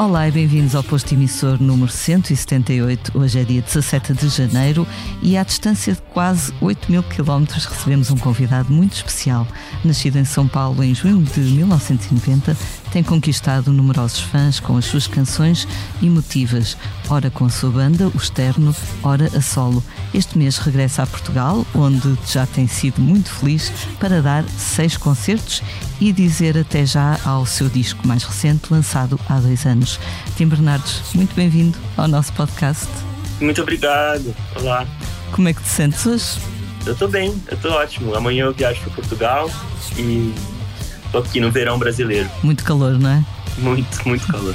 Olá e bem-vindos ao posto emissor número 178. Hoje é dia 17 de janeiro e, à distância de quase 8 mil quilómetros, recebemos um convidado muito especial. Nascido em São Paulo em junho de 1990, tem conquistado numerosos fãs com as suas canções emotivas, ora com a sua banda, o Externo, ora a solo. Este mês regressa a Portugal, onde já tem sido muito feliz para dar seis concertos e dizer até já ao seu disco mais recente, lançado há dois anos. Tim Bernardes, muito bem-vindo ao nosso podcast. Muito obrigado. Olá. Como é que te sentes hoje? Eu tô bem, eu tô ótimo. Amanhã eu viajo para Portugal e tô aqui no verão brasileiro. Muito calor, não é? Muito, muito calor.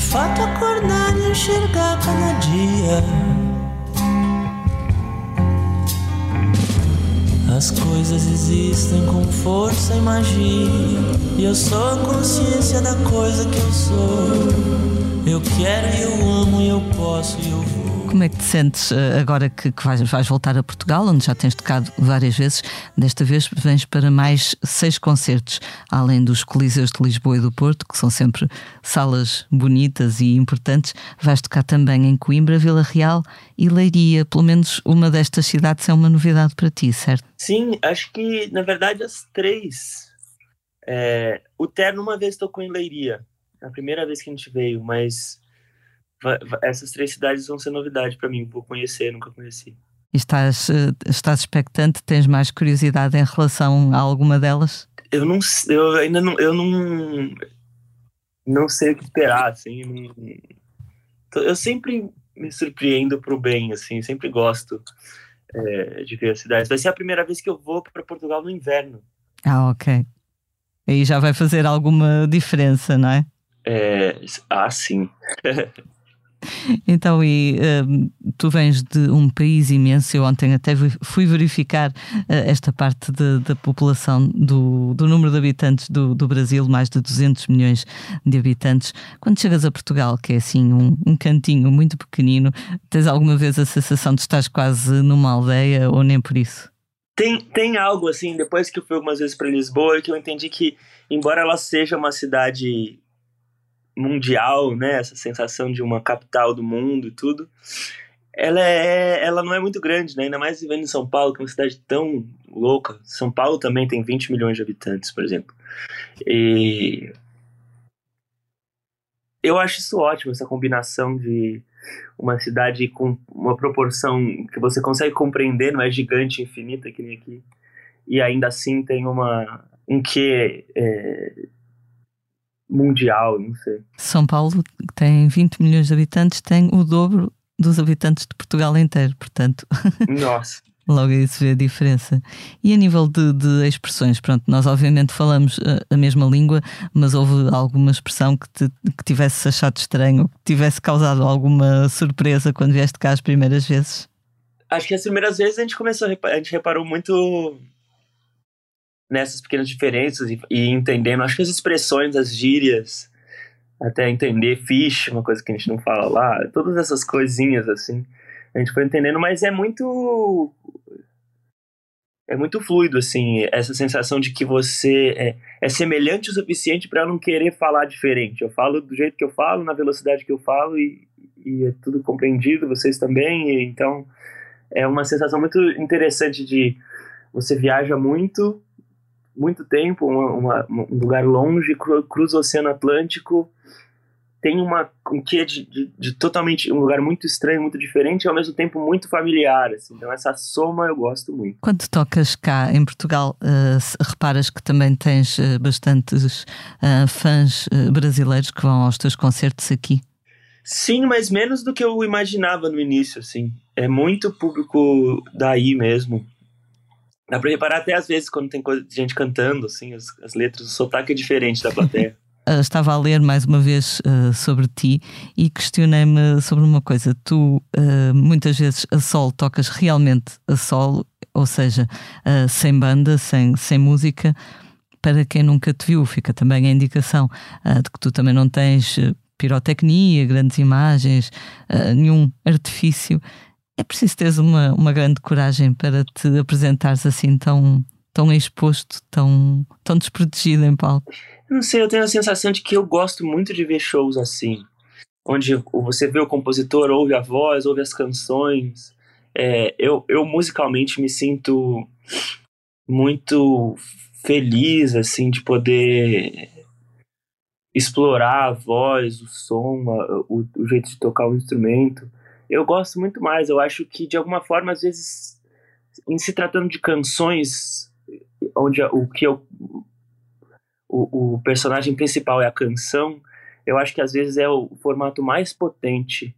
fato, acordar e enxergar cada dia. As coisas existem com força e magia. E eu sou a consciência da coisa que eu sou. Eu quero e eu amo e eu posso e eu vou. Como é que te sentes eh, agora que, que vais, vais voltar a Portugal, onde já tens tocado várias vezes? Desta vez vens para mais seis concertos, além dos Coliseus de Lisboa e do Porto, que são sempre salas bonitas e importantes. Vais tocar também em Coimbra, Vila Real e Leiria. Pelo menos uma destas cidades é uma novidade para ti, certo? Sim, acho que na verdade as três. É, o Terno uma vez tocou em Leiria, a primeira vez que a gente veio, mas essas três cidades vão ser novidade para mim. Vou conhecer, nunca conheci. E estás, eh, estás expectante? Tens mais curiosidade em relação a alguma delas? Eu não, eu ainda não, eu não, não sei o que esperar, assim. não- eu sempre me surpreendo pro bem, assim. Sempre gosto é, de ver as cidades. Vai ser a primeira vez que eu vou para Portugal no inverno. Ah, ok. Aí já vai fazer alguma diferença, não é? É, ah, sim. Então, e hum, tu vens de um país imenso. Eu ontem até fui verificar eh, esta parte de- da população, do, do número de habitantes do, do Brasil, mais de 200 milhões de habitantes. Quando chegas a Portugal, que é assim um, um cantinho muito pequenino, tens alguma vez a sensação de estás quase numa aldeia ou nem por isso? Tem, tem algo, assim, depois que eu fui algumas vezes para Lisboa, que eu entendi que, embora ela seja uma cidade mundial, né, essa sensação de uma capital do mundo e tudo, ela, é, ela não é muito grande, né, ainda mais vivendo em São Paulo, que é uma cidade tão louca. São Paulo também tem 20 milhões de habitantes, por exemplo. E eu acho isso ótimo, essa combinação de uma cidade com uma proporção que você consegue compreender, não é gigante, infinita, que nem aqui, e ainda assim tem uma um quê é, mundial, não sei. São Paulo, que tem 20 milhões de habitantes, tem o dobro dos habitantes de Portugal inteiro, portanto. Nossa. Logo aí se vê a diferença. E a nível de, de expressões, pronto, nós obviamente falamos uh, a mesma língua, mas houve alguma expressão que, te, que tivesse achado estranho, que tivesse causado alguma surpresa quando vieste cá as primeiras vezes? Acho que as primeiras vezes a gente começou a, repa- a gente reparou muito nessas pequenas diferenças e, e entendendo, acho que as expressões, as gírias, até entender fish, uma coisa que a gente não fala lá, todas essas coisinhas assim, a gente foi entendendo, mas é muito é muito fluido assim, essa sensação de que você é, é semelhante o suficiente para não querer falar diferente. Eu falo do jeito que eu falo, na velocidade que eu falo e, e é tudo compreendido, vocês também, e, então é uma sensação muito interessante de você viaja muito, muito tempo, uma, uma, um lugar longe, cru- cruza o Oceano Atlântico, tem uma um quê de, de, de totalmente um lugar muito estranho, muito diferente e ao mesmo tempo muito familiar. Assim. Então essa soma eu gosto muito. Quando tocas cá em Portugal, uh, reparas que também tens uh, bastantes uh, fãs brasileiros que vão aos teus concertos aqui? Sim, mas menos do que eu imaginava no início, assim. é muito público daí mesmo. Dá pra reparar até às vezes quando tem coisa, gente cantando, assim, as, as letras, o sotaque é diferente da plateia. Uh, estava a ler mais uma vez uh, sobre ti e questionei-me sobre uma coisa. Tu uh, muitas vezes a solo tocas realmente a solo, ou seja, sem banda, sem, sem música. Para quem nunca te viu, fica também a indicação de que tu também não tens pirotecnia, grandes imagens, nenhum artifício. É preciso teres uma, uma grande coragem para te apresentares assim tão, tão exposto, tão, tão desprotegido em palco. Não sei, eu tenho a sensação de que eu gosto muito de ver shows assim, onde você vê o compositor, ouve a voz, ouve as canções. É, eu, eu musicalmente me sinto muito feliz, assim, de poder explorar a voz, o som, a, o, o jeito de tocar o instrumento. Eu gosto muito mais. Eu acho que, de alguma forma, às vezes, em se tratando de canções, onde o que eu o, o personagem principal é a canção, eu acho que às vezes é o formato mais potente,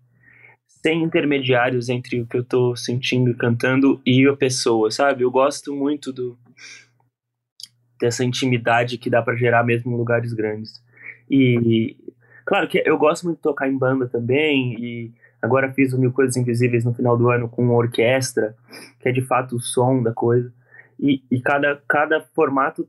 sem intermediários entre o que eu tô sentindo e cantando e a pessoa, sabe? Eu gosto muito do dessa intimidade que dá para gerar mesmo em lugares grandes. E claro que eu gosto muito de tocar em banda também e agora fiz o Mil Coisas Invisíveis no final do ano com uma orquestra, que é de fato o som da coisa. E, e cada, cada formato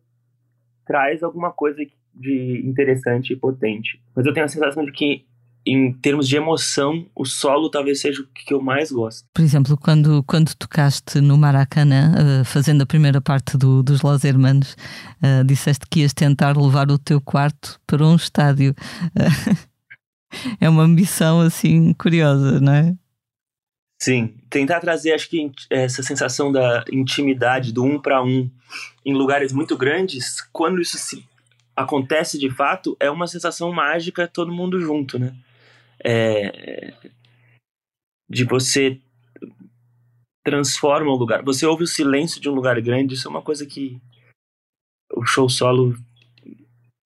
traz alguma coisa de interessante e potente. Mas eu tenho a sensação de que em termos de emoção, o solo talvez seja o que eu mais gosto. Por exemplo, quando, quando tocaste no Maracanã, uh, fazendo a primeira parte do, dos Los Hermanos, uh, disseste que ias tentar levar o teu quarto para um estádio. Uh, é uma ambição assim curiosa, não é? Sim, tentar trazer, acho que essa sensação da intimidade, do um para um, em lugares muito grandes, quando isso se acontece de fato, é uma sensação mágica todo mundo junto, né? É, de você transforma o lugar. Você ouve o silêncio de um lugar grande, isso é uma coisa que o show solo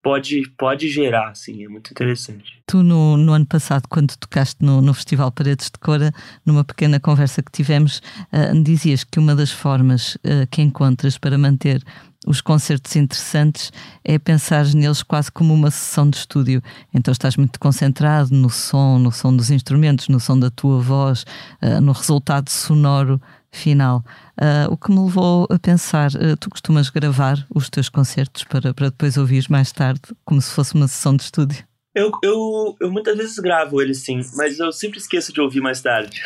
pode, pode gerar, assim, é muito interessante. Tu, no, no ano passado, quando tocaste no, no Festival Paredes de Cora, numa pequena conversa que tivemos, uh, dizias que uma das formas uh, que encontras para manter os concertos interessantes é pensar neles quase como uma sessão de estúdio. Então estás muito concentrado no som, no som dos instrumentos, no som da tua voz, uh, no resultado sonoro final. Uh, o que me levou a pensar, uh, tu costumas gravar os teus concertos para, para depois ouvires mais tarde, como se fosse uma sessão de estúdio? Eu, eu, eu muitas vezes gravo eles sim, mas eu sempre esqueço de ouvir mais tarde.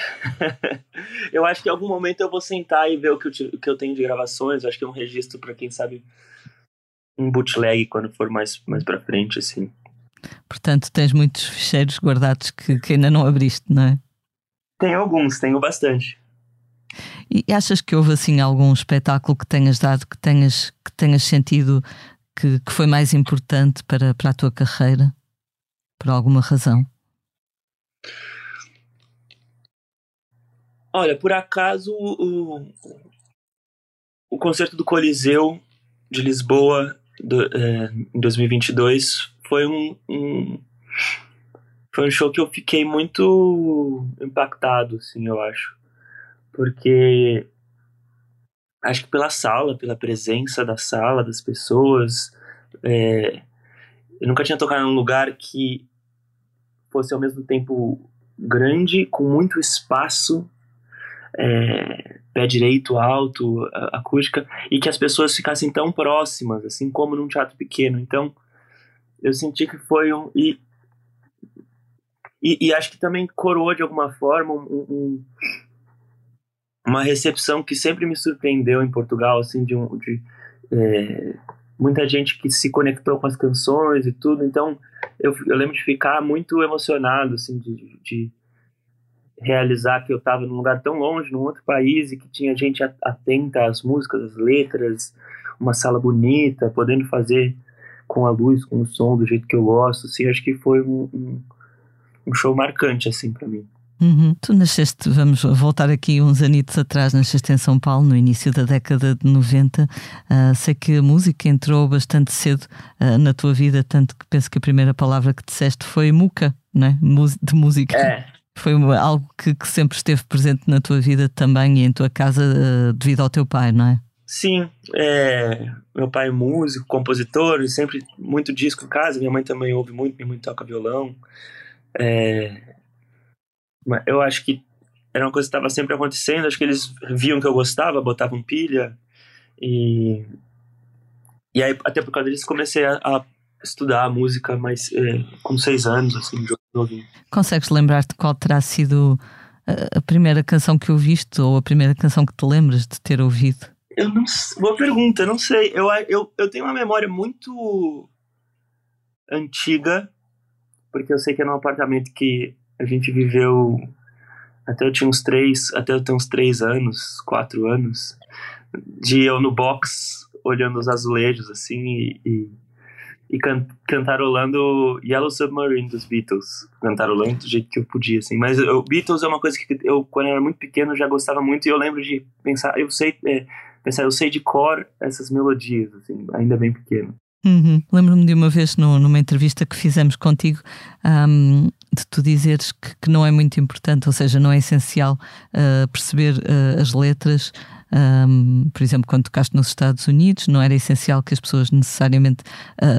eu acho que em algum momento eu vou sentar e ver o que eu, o que eu tenho de gravações. Eu acho que é um registro para quem sabe um bootleg quando for mais, mais para frente, assim. Portanto, tens muitos ficheiros guardados que, que ainda não abriste, não é? Tenho alguns, tenho bastante. E achas que houve assim algum espetáculo que tenhas dado que tenhas, que tenhas sentido que, que foi mais importante para, para a tua carreira? Por alguma razão? Olha, por acaso o, o concerto do Coliseu de Lisboa do, é, em 2022 foi um, um, foi um show que eu fiquei muito impactado, assim, eu acho porque acho que pela sala, pela presença da sala, das pessoas, é, eu nunca tinha tocado num lugar que fosse ao mesmo tempo grande, com muito espaço, é, pé direito, alto, acústica, e que as pessoas ficassem tão próximas, assim como num teatro pequeno. Então, eu senti que foi um. E, e, e acho que também coroou de alguma forma um, um uma recepção que sempre me surpreendeu em Portugal, assim, de, um, de é, muita gente que se conectou com as canções e tudo. Então, eu, eu lembro de ficar muito emocionado, assim, de, de realizar que eu estava num lugar tão longe, num outro país, e que tinha gente atenta às músicas, às letras, uma sala bonita, podendo fazer com a luz, com o som, do jeito que eu gosto. Assim, acho que foi um, um, um show marcante, assim, para mim. Uhum. Tu nasceste, vamos voltar aqui uns anitos atrás, nasceste em São Paulo no início da década de 90. Uh, ah, sei que a música entrou bastante cedo uh, na tua vida, tanto que penso que a primeira palavra que disseste foi muca, não é? De música. É, Foi algo que, que, sempre esteve presente na tua vida também e em tua casa uh, devido ao teu pai, não é? Sim, é, meu pai é músico, compositor, sempre muito disco em casa. Minha mãe também ouve muito, minha mãe toca violão. É, eu acho que era uma coisa que estava sempre acontecendo. Acho que eles viam que eu gostava, botavam pilha e e aí até por causa disso comecei a, a estudar música, mas é, com seis anos, assim, novinho. Consegues lembrar-te qual terá sido a, a primeira canção que ouviste ou a primeira canção que te lembras de ter ouvido? Eu não boa pergunta, não sei. Eu, eu, eu tenho uma memória muito antiga, porque eu sei que é num apartamento que a gente viveu até eu tinha uns três, até eu ter uns três anos, quatro anos, de eu no box olhando os azulejos assim e, e e can cantarolando Yellow Submarine dos Beatles. Cantarolando do jeito que eu podia, assim. Mas o Beatles é uma coisa que eu, quando eu era muito pequeno, já gostava muito e eu lembro de pensar, eu sei, é, pensar, eu sei de cor essas melodias, assim, ainda bem pequeno. Uhum. Lembro-me de uma vez no, numa entrevista que fizemos contigo um, de tu dizeres que, que, não é muito importante, ou seja, não é essencial uh, perceber uh, as letras um, por exemplo, quando tocaste nos Estados Unidos, não era essencial que as pessoas necessariamente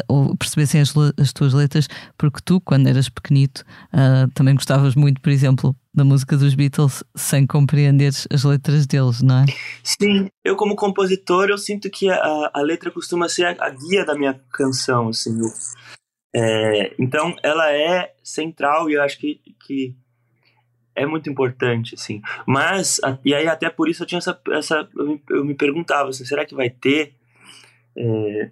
uh, percebessem as, as, tuas letras, porque tu, quando eras pequenito, uh, também gostavas muito, por exemplo, da música dos Beatles sem compreenderes as letras deles, não é? Sim, eu como compositor, eu sinto que a, a letra costuma ser a, a, guia da minha canção, assim. É, então, ela é central e eu acho que, que é muito importante, assim. Mas, e aí até por isso eu tinha essa. essa eu, me, perguntava, assim, será que vai ter é,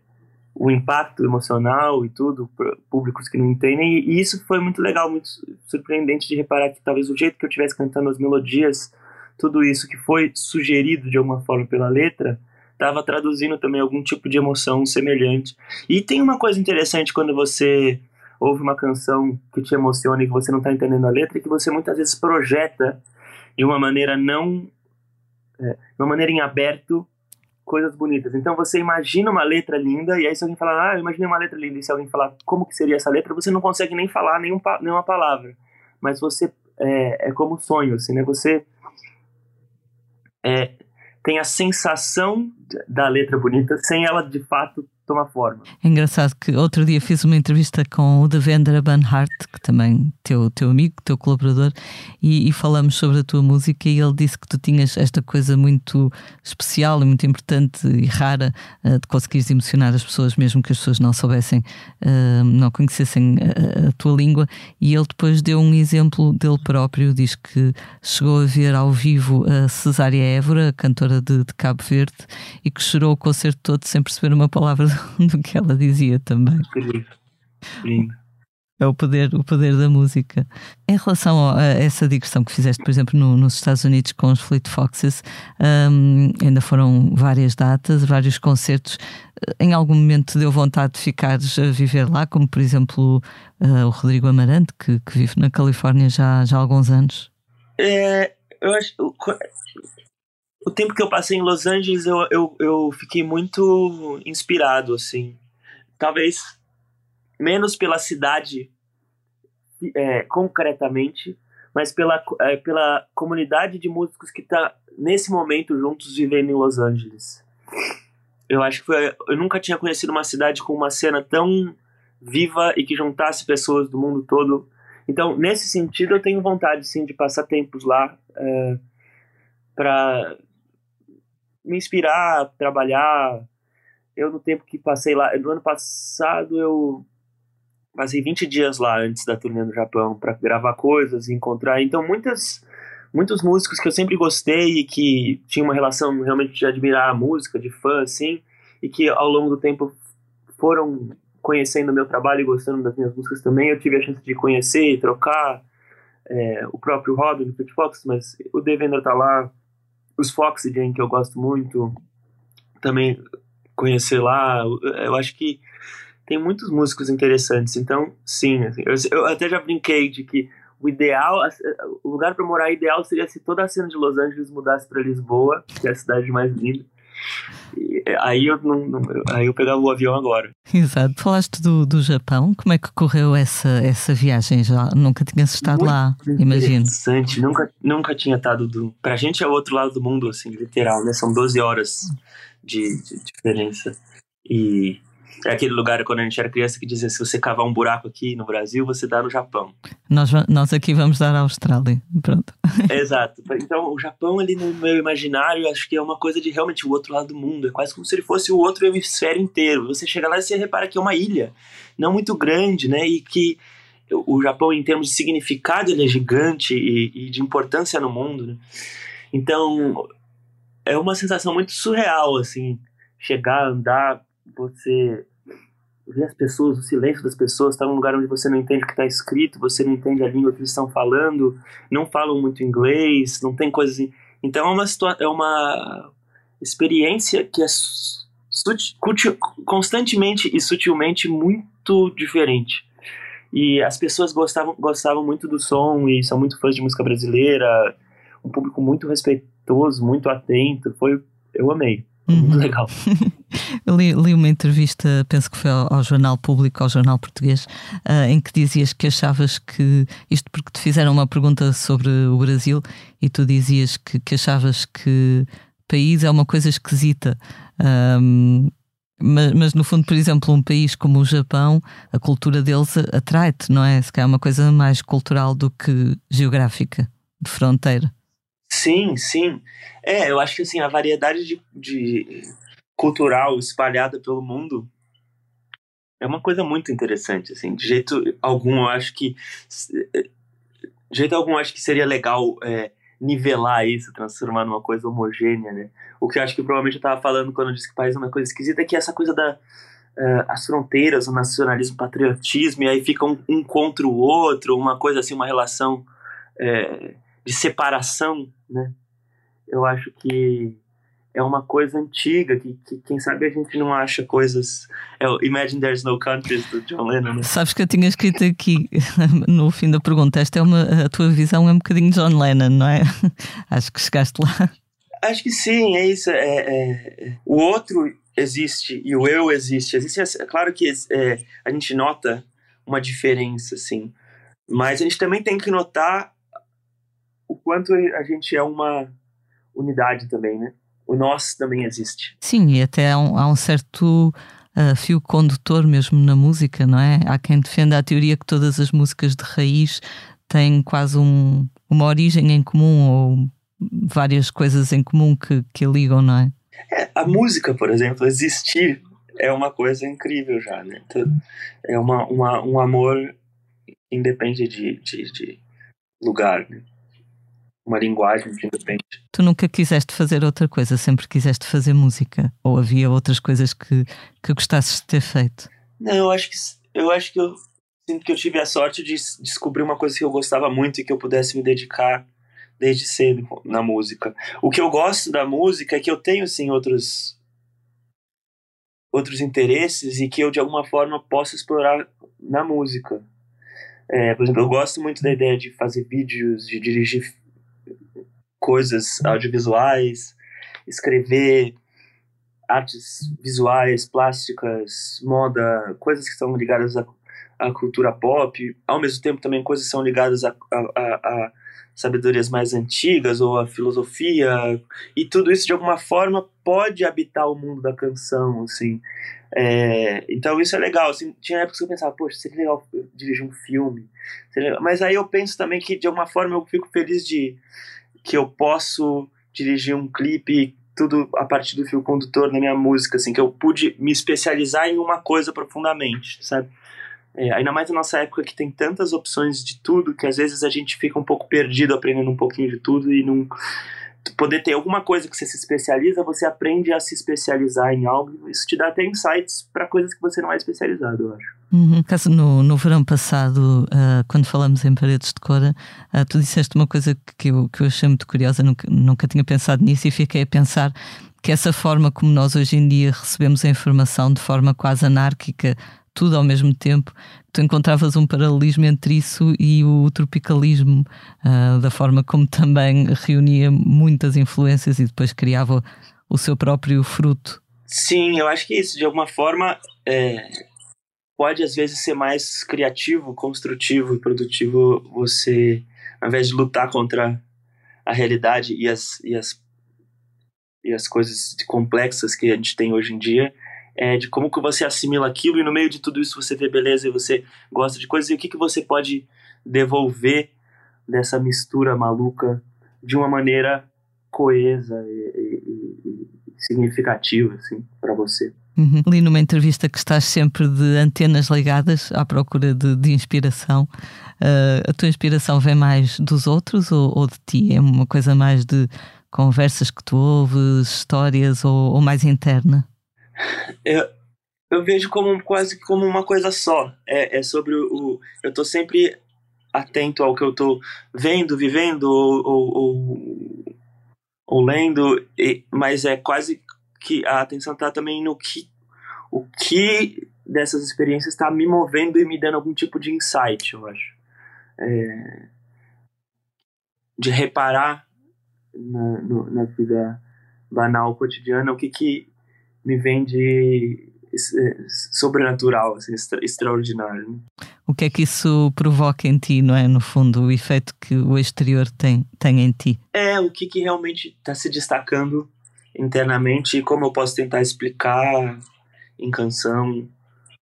o impacto emocional e tudo, públicos que não entendem? E, e, isso foi muito legal, muito surpreendente de reparar que talvez o jeito que eu estivesse cantando as melodias, tudo isso que foi sugerido de alguma forma pela letra, estava traduzindo também algum tipo de emoção semelhante. E tem uma coisa interessante quando você ouve uma canção que te emociona e que você não está entendendo a letra e que você muitas vezes projeta de uma maneira não é, de uma maneira em aberto coisas bonitas. Então você imagina uma letra linda e aí se alguém falar, ah, eu imaginei uma letra linda e se alguém falar como que seria essa letra, você não consegue nem falar nenhum, nenhuma palavra. Mas você é, é como sonho, assim, né? Você é, tem a sensação da letra bonita sem ela de fato toma forma. É engraçado que outro dia fiz uma entrevista com o Devendra Banhart, que também teu teu amigo, teu colaborador, e, e, falamos sobre a tua música e ele disse que tu tinhas esta coisa muito especial e muito importante e rara uh, de conseguires emocionar as pessoas, mesmo que as pessoas não soubessem, uh, não conhecessem a, a, tua língua. E ele depois deu um exemplo dele próprio, diz que chegou a ver ao vivo a Cesária Évora, cantora de, de Cabo Verde, e que chorou o concerto todo sem perceber uma palavra do que ela dizia também. Lindo. É o poder, o poder da música. Em relação a essa digressão que fizeste, por exemplo, no, nos Estados Unidos com os Fleet Foxes, um, ainda foram várias datas, vários concertos. Em algum momento deu vontade de ficares a viver lá, como por exemplo uh, o Rodrigo Amarante, que, que, vive na Califórnia já, já há alguns anos? É, eu acho o tempo que eu passei em Los Angeles, eu, eu, eu fiquei muito inspirado, assim. Talvez menos pela cidade é, concretamente, mas pela, é, pela comunidade de músicos que está nesse momento juntos vivendo em Los Angeles. Eu acho que foi, eu nunca tinha conhecido uma cidade com uma cena tão viva e que juntasse pessoas do mundo todo. Então, nesse sentido, eu tenho vontade sim de passar tempos lá é, para me inspirar, trabalhar. Eu, no tempo que passei lá, no ano passado, eu passei 20 dias lá antes da turnê no Japão para gravar coisas, encontrar. Então, muitas, muitos músicos que eu sempre gostei e que tinha uma relação realmente de admirar a música, de fã, assim, e que ao longo do tempo foram conhecendo o meu trabalho e gostando das minhas músicas também. Eu tive a chance de conhecer e trocar. É, o próprio Robin, o Pete Fox, mas o Devendra tá lá, os Foxygen, que eu gosto muito, também conhecer lá. Eu acho que tem muitos músicos interessantes. Então, sim, assim, eu, eu, até já brinquei de que o ideal, o lugar para morar ideal seria se toda a cena de Los Angeles mudasse para Lisboa, que é a cidade mais linda. Aí eu não, não, aí eu pegava o avião agora. Exato. Falaste do, do Japão, como é que correu essa, essa viagem? Já nunca tinhas estado Muito lá, imagino. Interessante, nunca, nunca tinha estado do. Pra gente é o outro lado do mundo, assim, literal, né? São 12 horas de, de diferença. E é aquele lugar quando a gente era criança que dizia: se você cavar um buraco aqui no Brasil, você dá no Japão. Nós, nós aqui vamos dar à Austrália. Pronto. Exato. Então, o Japão, ali no meu imaginário, acho que é uma coisa de realmente o outro lado do mundo. É quase como se ele fosse o outro hemisfério inteiro. Você chega lá e você repara que é uma ilha, não muito grande, né? E que o Japão, em termos de significado, ele é gigante e, e de importância no mundo, né? Então, é uma sensação muito surreal, assim, chegar, andar, você ver as pessoas, o silêncio das pessoas, estar tá num lugar onde você não entende o que está escrito, você não entende a língua que eles estão falando, não falam muito inglês, não tem coisas assim. Então é uma, é uma experiência que é constantemente e sutilmente muito diferente. E as pessoas gostavam, gostavam muito do som e são muito fãs de música brasileira, um público muito respeitoso, muito atento. Foi, eu amei. Muito uhum. legal. li, li, uma entrevista, penso que foi ao, ao Jornal Público, ao Jornal Português, uh, em que dizias que achavas que, isto porque te fizeram uma pergunta sobre o Brasil e tu dizias que, que achavas que país é uma coisa esquisita. Um, mas, mas, no fundo, por exemplo, um país como o Japão, a cultura deles atrai-te, não é? Se calhar é uma coisa mais cultural do que geográfica, de fronteira. Sim, sim. É, eu acho que assim, a variedade de, de cultural espalhada pelo mundo é uma coisa muito interessante, assim. De jeito algum, eu acho que de jeito algum, acho que seria legal é, nivelar isso, transformar numa coisa homogênea, né? O que eu acho que provavelmente eu estava falando quando eu disse que país é uma coisa esquisita é que essa coisa da uh, as fronteiras, o nacionalismo, o patriotismo, e aí fica um, um contra o outro, uma coisa assim, uma relação é, de separação, né? Eu acho que é uma coisa antiga, que, que, quem sabe a gente não acha coisas. É o Imagine There's No Countries do John Lennon. Né? Sabes que eu tinha escrito aqui no fim da pergunta, esta é uma, a tua visão é um bocadinho John Lennon, não é? Acho que chegaste lá. Acho que sim, é isso. É, é, o outro existe e o eu existe. existe é claro que é, a gente nota uma diferença, assim, mas a gente também tem que notar o quanto a gente é uma unidade também, né? O nós também existe. Sim, e até há um, há um certo uh, fio condutor mesmo na música, não é? Há quem defenda a teoria que todas as músicas de raiz têm quase um, uma origem em comum ou várias coisas em comum que, que ligam, não é? é? A música, por exemplo, existir é uma coisa incrível já, né? Então, é uma, uma, um amor independe de, de, de lugar, né? Uma linguagem que independe. Tu nunca quiseste fazer outra coisa, sempre quiseste fazer música? Ou havia outras coisas que, que gostasses de ter feito? Não, eu acho que eu acho que eu sinto que eu tive a sorte de descobrir uma coisa que eu gostava muito e que eu pudesse me dedicar desde cedo na música. O que eu gosto da música é que eu tenho sim outros outros interesses e que eu de alguma forma posso explorar na música. É, por exemplo, eu gosto muito da ideia de fazer vídeos, de dirigir coisas audiovisuais, escrever artes visuais, plásticas, moda, coisas que são ligadas à, à cultura pop, ao mesmo tempo também coisas que são ligadas a, a, a, sabedorias mais antigas ou a filosofia, e tudo isso de alguma forma pode habitar o mundo da canção, assim. É, então isso é legal. Assim, tinha épocas que eu pensava, poxa, seria legal dirigir um filme. Mas aí eu penso também que de alguma forma eu fico feliz de que eu posso dirigir um clipe tudo a partir do fio condutor na minha música, assim, que eu pude me especializar em uma coisa profundamente, sabe? É, ainda mais na nossa época que tem tantas opções de tudo que às vezes a gente fica um pouco perdido aprendendo um pouquinho de tudo e não poder ter alguma coisa que você se especializa, você aprende a se especializar em algo. Isso te dá até insights para coisas que você não é especializado, eu acho. Uhum. No, no verão passado, uh, quando falamos em paredes de cora, uh, tu disseste uma coisa que eu, que eu achei muito curiosa, nunca, nunca tinha pensado nisso e fiquei a pensar que essa forma como nós hoje em dia recebemos a informação de forma quase anárquica, tudo ao mesmo tempo, tu encontravas um paralelismo entre isso e o tropicalismo, uh, da forma como também reunia muitas influências e depois criava o seu próprio fruto. Sim, eu acho que isso, de alguma forma, é, pode às vezes ser mais criativo, construtivo e produtivo você, ao invés de lutar contra a realidade e as, e as, e as coisas complexas que a gente tem hoje em dia, é, de como que você assimila aquilo e no meio de tudo isso você vê beleza e você gosta de coisas e o que, que você pode devolver dessa mistura maluca de uma maneira coesa e, e, e significativa assim para você. Uhum. Li numa entrevista que estás sempre de antenas ligadas à procura de, de inspiração. Uh, a tua inspiração vem mais dos outros ou, ou, de ti? É uma coisa mais de conversas que tu ouves, histórias ou, ou mais interna? Eu, eu vejo como quase como uma coisa só. É, é sobre o. Eu estou sempre atento ao que eu estou vendo, vivendo ou, ou, ou, ou lendo, e, mas é quase que a atenção está também no que o que dessas experiências está me movendo e me dando algum tipo de insight, eu acho. É, de reparar na, no, na vida banal, cotidiana, o que, que me vem de é, sobrenatural, assim, extra, extraordinário. Né? O que é que isso provoca em ti, não é? No fundo, o efeito que o exterior tem, tem em ti. É, o que, que realmente está se destacando internamente e como eu posso tentar explicar em canção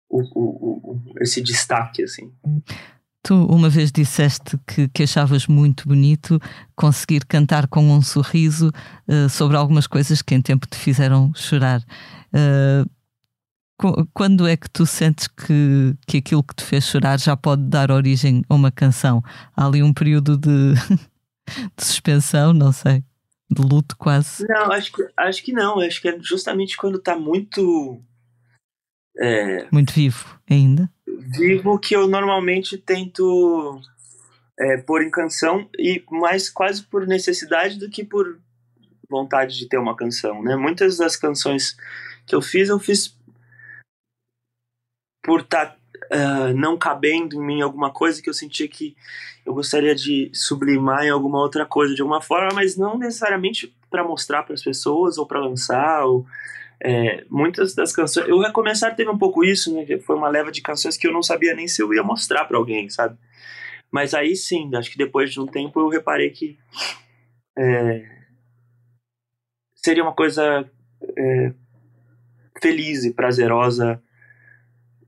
o, o, o, esse destaque, assim. Tu uma vez disseste que, que achavas muito bonito conseguir cantar com um sorriso uh, sobre algumas coisas que em tempo te fizeram chorar. Uh, quando é que tu sentes que, que aquilo que te fez chorar já pode dar origem a uma canção? Há ali um período de, de suspensão, não sei de luto quase. Não, acho que, acho que não. Acho que é justamente quando tá muito. É, muito vivo ainda. Vivo que eu normalmente tento é, pôr em canção, e mais quase por necessidade do que por vontade de ter uma canção. Né? Muitas das canções que eu fiz, eu fiz por estar tá uh, não cabendo em mim alguma coisa que eu sentia que eu gostaria de sublimar em alguma outra coisa de alguma forma, mas não necessariamente para mostrar para as pessoas ou para lançar. Ou, é, muitas das canções. Eu ia começar teve um pouco isso, né? Foi uma leva de canções que eu não sabia nem se eu ia mostrar para alguém, sabe? Mas aí sim, acho que depois de um tempo eu reparei que é, seria uma coisa é, feliz e prazerosa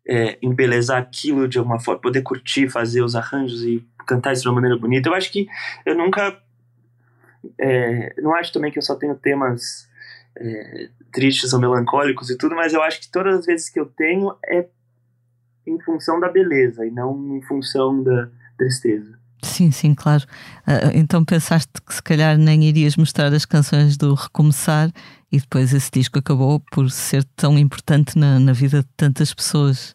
é, embelezar aquilo de alguma forma, poder curtir, fazer os arranjos e cantar isso de uma maneira bonita. Eu acho que eu nunca. É, não acho também que eu só tenho temas é, tristes ou melancólicos e tudo, mas eu acho que todas as vezes que eu tenho é em função da beleza e não em função da tristeza. Sim, sim, claro. Uh, então pensaste que se calhar nem irias mostrar as canções do Recomeçar e depois esse disco acabou por ser tão importante na, na vida de tantas pessoas.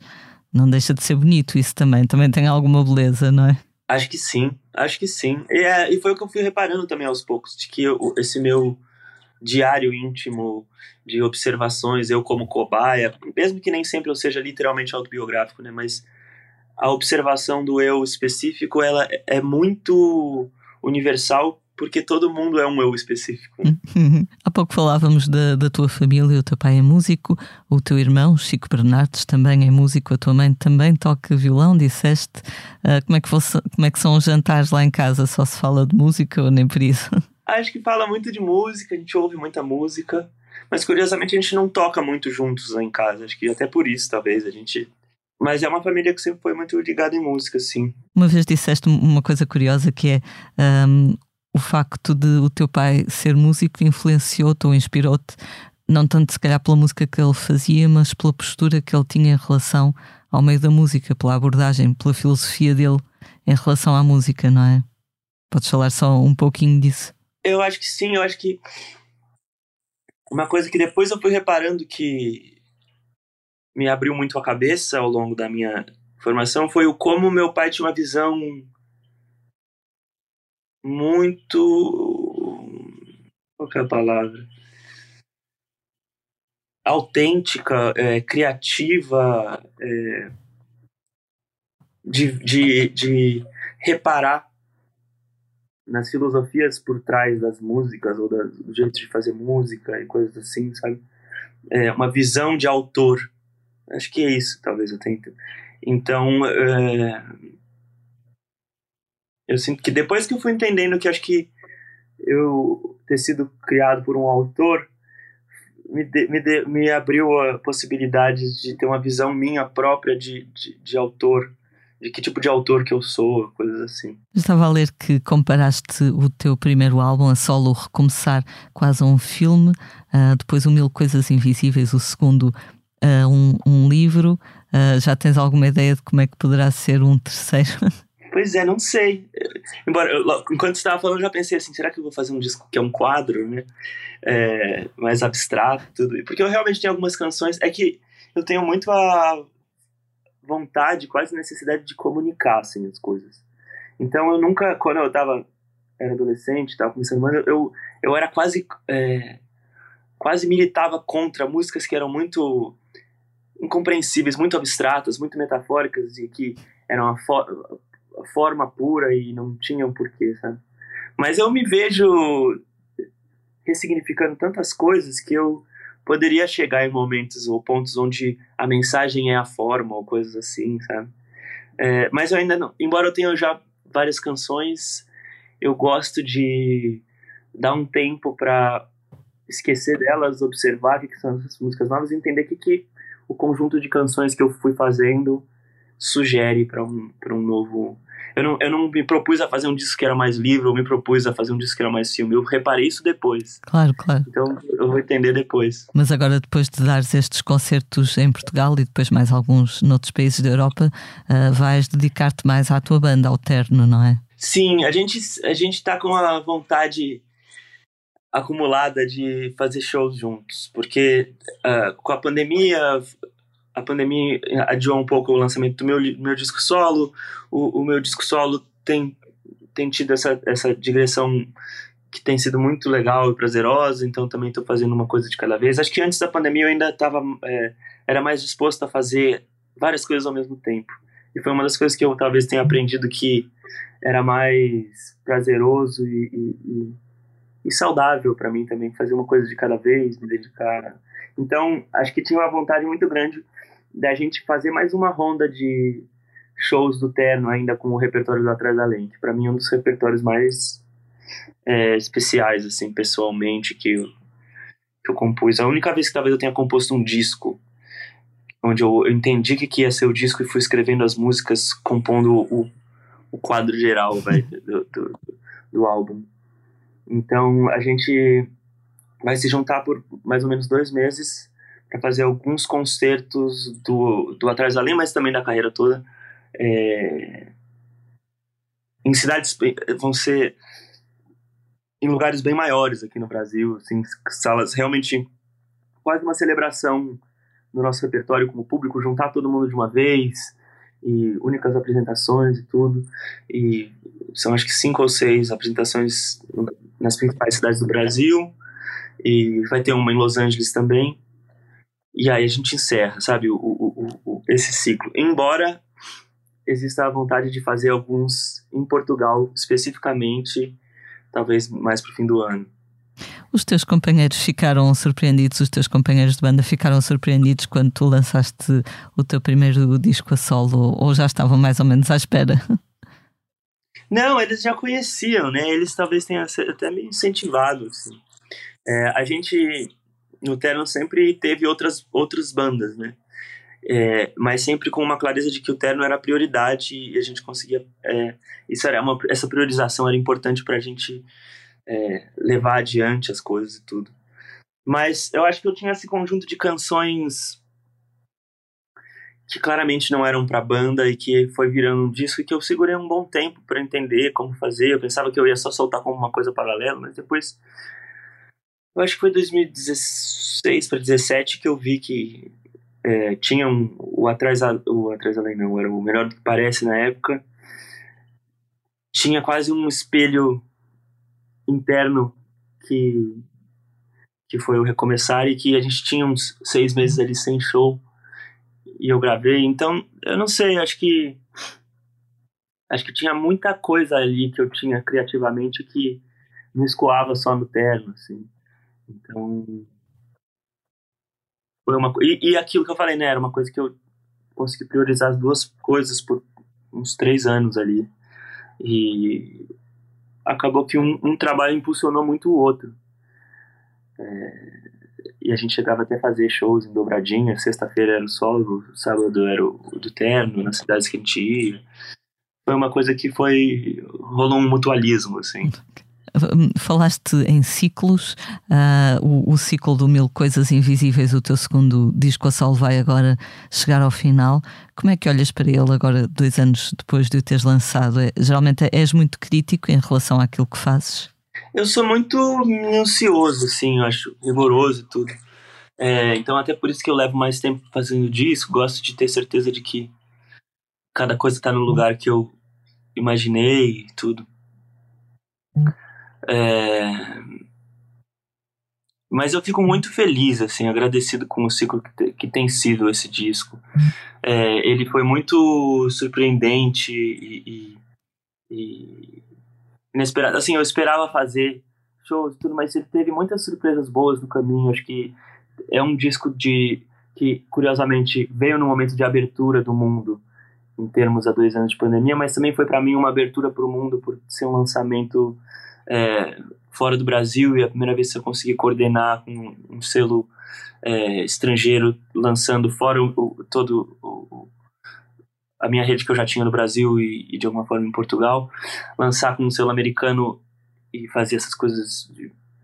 Não deixa de ser bonito isso também. Também tem alguma beleza, não é? Acho que sim, acho que sim. E, é, e foi o que eu fui reparando também aos poucos, de que eu, esse meu diário íntimo de observações, eu como cobaia, mesmo que nem sempre eu seja literalmente autobiográfico, né, mas a observação do eu específico ela é muito universal porque todo mundo é um eu específico. Há pouco falávamos da, da tua família, o teu pai é músico, o teu irmão, Chico Bernardes, também é músico, a tua mãe também toca violão, disseste. Uh, como, é que fosse, como é que são os jantares lá em casa? Só se fala de música ou nem por isso? Acho que fala muito de música, a gente ouve muita música, mas curiosamente a gente não toca muito juntos lá em casa. Acho que até por isso, talvez, a gente mas é uma família que sempre foi muito ligada em música, sim. Uma vez disseste uma coisa curiosa que é um, o facto de o teu pai ser músico influenciou-te ou inspirou-te, não tanto se calhar pela música que ele fazia, mas pela postura que ele tinha em relação ao meio da música, pela abordagem, pela filosofia dele em relação à música, não é? Podes falar só um pouquinho disso? Eu acho que sim, eu acho que uma coisa que depois eu fui reparando que me abriu muito a cabeça ao longo da minha formação foi o como meu pai tinha uma visão muito qual é a palavra? Autêntica é, criativa é, de, de, de reparar nas filosofias por trás das músicas ou das, do jeito de fazer música e coisas assim, sabe? É, uma visão de autor. Acho que é isso, talvez eu tente. Então, é, eu sinto que depois que eu fui entendendo que acho que eu ter sido criado por um autor me, de, me, de, me abriu a possibilidade de ter uma visão minha própria de, de, de autor de que tipo de autor que eu sou, coisas assim. Estava a ler que comparaste o teu primeiro álbum, a solo, Recomeçar, quase a um filme, uh, depois o Mil Coisas Invisíveis, o segundo, uh, um, um, livro. Uh, já tens alguma ideia de como é que poderá ser um terceiro? Pois é, não sei. Embora, eu, enquanto você estava falando, eu já pensei assim, será que eu vou fazer um disco que é um quadro, né? É, mais abstrato, tudo. Porque eu realmente tenho algumas canções, é que eu tenho muito a vontade, quase necessidade de comunicar assim, as coisas. Então eu nunca, quando eu tava, era adolescente, tava começando, mano, eu, eu era quase, é, quase militava contra músicas que eram muito incompreensíveis, muito abstratas, muito metafóricas e que eram a, fo a forma pura e não tinham porquê, sabe? Mas eu me vejo ressignificando tantas coisas que eu poderia chegar em momentos ou pontos onde a mensagem é a forma ou coisas assim, sabe? É, mas eu ainda não, embora eu tenha já várias canções, eu gosto de dar um tempo para esquecer delas, observar o que são essas músicas novas e entender o que, que o conjunto de canções que eu fui fazendo sugere para um, um novo eu não, eu não me propus a fazer um disco que era mais livre, eu me propus a fazer um disco que era mais filme. Eu reparei isso depois. Claro, claro. Então eu vou entender depois. Mas agora, depois de dares estes concertos em Portugal e depois mais alguns noutros países da Europa, uh, vais dedicar-te mais à tua banda, ao Terno, não é? Sim, a gente a gente está com a vontade acumulada de fazer shows juntos, porque uh, com a pandemia a pandemia adiou um pouco o lançamento do meu, meu disco solo. O, o meu disco solo tem, tem tido essa, essa digressão que tem sido muito legal e prazerosa, então também estou fazendo uma coisa de cada vez. Acho que antes da pandemia eu ainda estava é, era mais disposto a fazer várias coisas ao mesmo tempo. E foi uma das coisas que eu talvez tenha aprendido que era mais prazeroso e, e, e, e saudável para mim também, fazer uma coisa de cada vez, me dedicar. Então, acho que tinha uma vontade muito grande da gente fazer mais uma ronda de shows do Terno ainda com o repertório do Atrás da Lente. que para mim é um dos repertórios mais é, especiais, assim, pessoalmente, que eu, que eu compus. A única vez que talvez eu tenha composto um disco, onde eu, eu entendi que, que ia ser o disco e fui escrevendo as músicas, compondo o, o quadro geral véio, do, do, do álbum. Então a gente vai se juntar por mais ou menos dois meses para fazer alguns concertos do, do Atrás da Lei, mas também da carreira toda. É, em cidades vão ser em lugares bem maiores aqui no Brasil, assim, salas realmente quase uma celebração do nosso repertório como público, juntar todo mundo de uma vez e únicas apresentações e tudo. E são acho que cinco ou seis apresentações nas principais cidades do Brasil e vai ter uma em Los Angeles também. E aí a gente encerra, sabe, o, o, o, esse ciclo. Embora exista a vontade de fazer alguns em Portugal, especificamente, talvez mais para o fim do ano. Os teus companheiros ficaram surpreendidos, os teus companheiros de banda ficaram surpreendidos quando tu lançaste o teu primeiro disco a solo, ou já estavam mais ou menos à espera? Não, eles já conheciam, né? Eles talvez tenham até me incentivado. Assim. É, a gente no Terno sempre teve outras, outras bandas, né? É, mas sempre com uma clareza de que o Terno era a prioridade e a gente conseguia. É, isso era uma, essa priorização era importante para a gente é, levar adiante as coisas e tudo. Mas eu acho que eu tinha esse conjunto de canções que claramente não eram para banda e que foi virando um disco e que eu segurei um bom tempo para entender como fazer. Eu pensava que eu ia só soltar como uma coisa paralela, mas depois eu acho que foi 2016 para 2017 que eu vi que é, tinha um, o Atrás, o Atrás Além não, era o Melhor do que Parece na época. Tinha quase um espelho interno que, que foi o Recomeçar e que a gente tinha uns seis meses ali sem show e eu gravei. Então, eu não sei, acho que acho que tinha muita coisa ali que eu tinha criativamente que não escoava só no terno, assim. Então, foi uma e, e aquilo que eu falei, né, era uma coisa que eu consegui priorizar as duas coisas por uns três anos ali. E acabou que um, um trabalho impulsionou muito o outro. É, e a gente chegava até a fazer shows em dobradinha. Sexta-feira era o solo, sábado era o, o do terno, nas cidades que a gente ia. Foi uma coisa que foi. rolou um mutualismo, assim. Falaste em ciclos, uh, o, o, ciclo do Mil Coisas Invisíveis, o teu segundo disco a solo vai agora chegar ao final. Como é que olhas para ele agora, dois anos depois de o teres lançado? É, geralmente és muito crítico em relação àquilo que fazes? Eu sou muito minucioso, assim, eu acho rigoroso e tudo. É, então, até por isso que eu levo mais tempo fazendo disco, gosto de ter certeza de que cada coisa está no lugar que eu imaginei e tudo. É... Mas eu fico muito feliz, assim, agradecido com o ciclo que, te, que tem sido esse disco. É, ele foi muito surpreendente e, e, e, inesperado. Assim, eu esperava fazer shows e tudo, mas ele teve muitas surpresas boas no caminho. Acho que é um disco de que, curiosamente, veio no momento de abertura do mundo em termos a dois anos de pandemia, mas também foi para mim uma abertura para o mundo por ser um lançamento é, fora do Brasil e a primeira vez que eu consegui coordenar um, um selo é, estrangeiro lançando fora o, o, todo o, a minha rede que eu já tinha no Brasil e, e, de alguma forma em Portugal, lançar com um selo americano e fazer essas coisas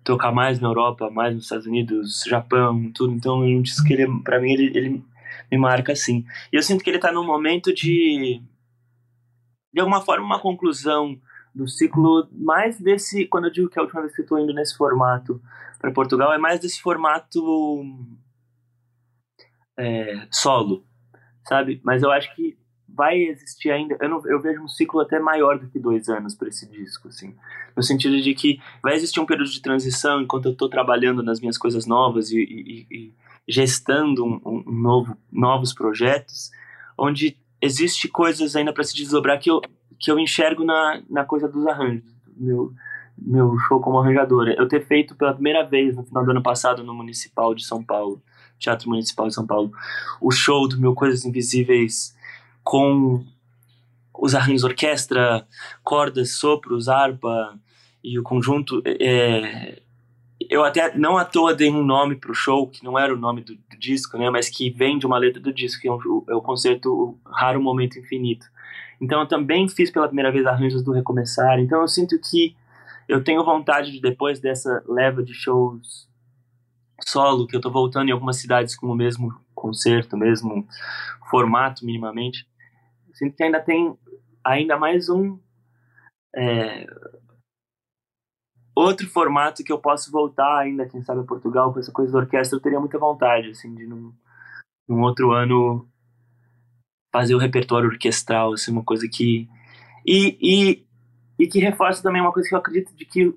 tocar mais na Europa, mais nos Estados Unidos, Japão, tudo. Então eu disse que ele, para mim, ele, ele me marca assim. E eu sinto que ele está num momento de, de alguma forma, uma conclusão do ciclo mais desse, quando eu digo que é a última vez que estou indo nesse formato para Portugal, é mais desse formato é, solo, sabe? Mas eu acho que vai existir ainda, eu, não, eu vejo um ciclo até maior do que dois anos para esse disco, assim, no sentido de que vai existir um período de transição enquanto eu estou trabalhando nas minhas coisas novas e, e, e gestando um, um novo, novos projetos, onde existe coisas ainda para se desdobrar que eu que eu enxergo na, na coisa dos arranjos, meu, meu show como arranjadora. Eu ter feito pela primeira vez no final do ano passado no Municipal de São Paulo, Teatro Municipal de São Paulo, o show do meu Coisas Invisíveis com os arranjos orquestra, cordas, sopros, harpa e o conjunto. É, eu até não à toa dei um nome pro show que não era o nome do, do disco, né, mas que vem de uma letra do disco, que é, é o concerto Raro Momento Infinito então eu também fiz pela primeira vez arranjos do Recomeçar. Então eu sinto que eu tenho vontade de, depois dessa leva de shows solo, que eu tô voltando em algumas cidades com o mesmo concerto, mesmo formato minimamente, eu sinto que ainda tem ainda mais um é, outro formato que eu posso voltar ainda, quem sabe a Portugal, com essa coisa da orquestra, eu teria muita vontade, assim, de num, num outro ano fazer o repertório orquestral, assim, uma coisa que e, e, e que reforça também uma coisa que eu acredito de que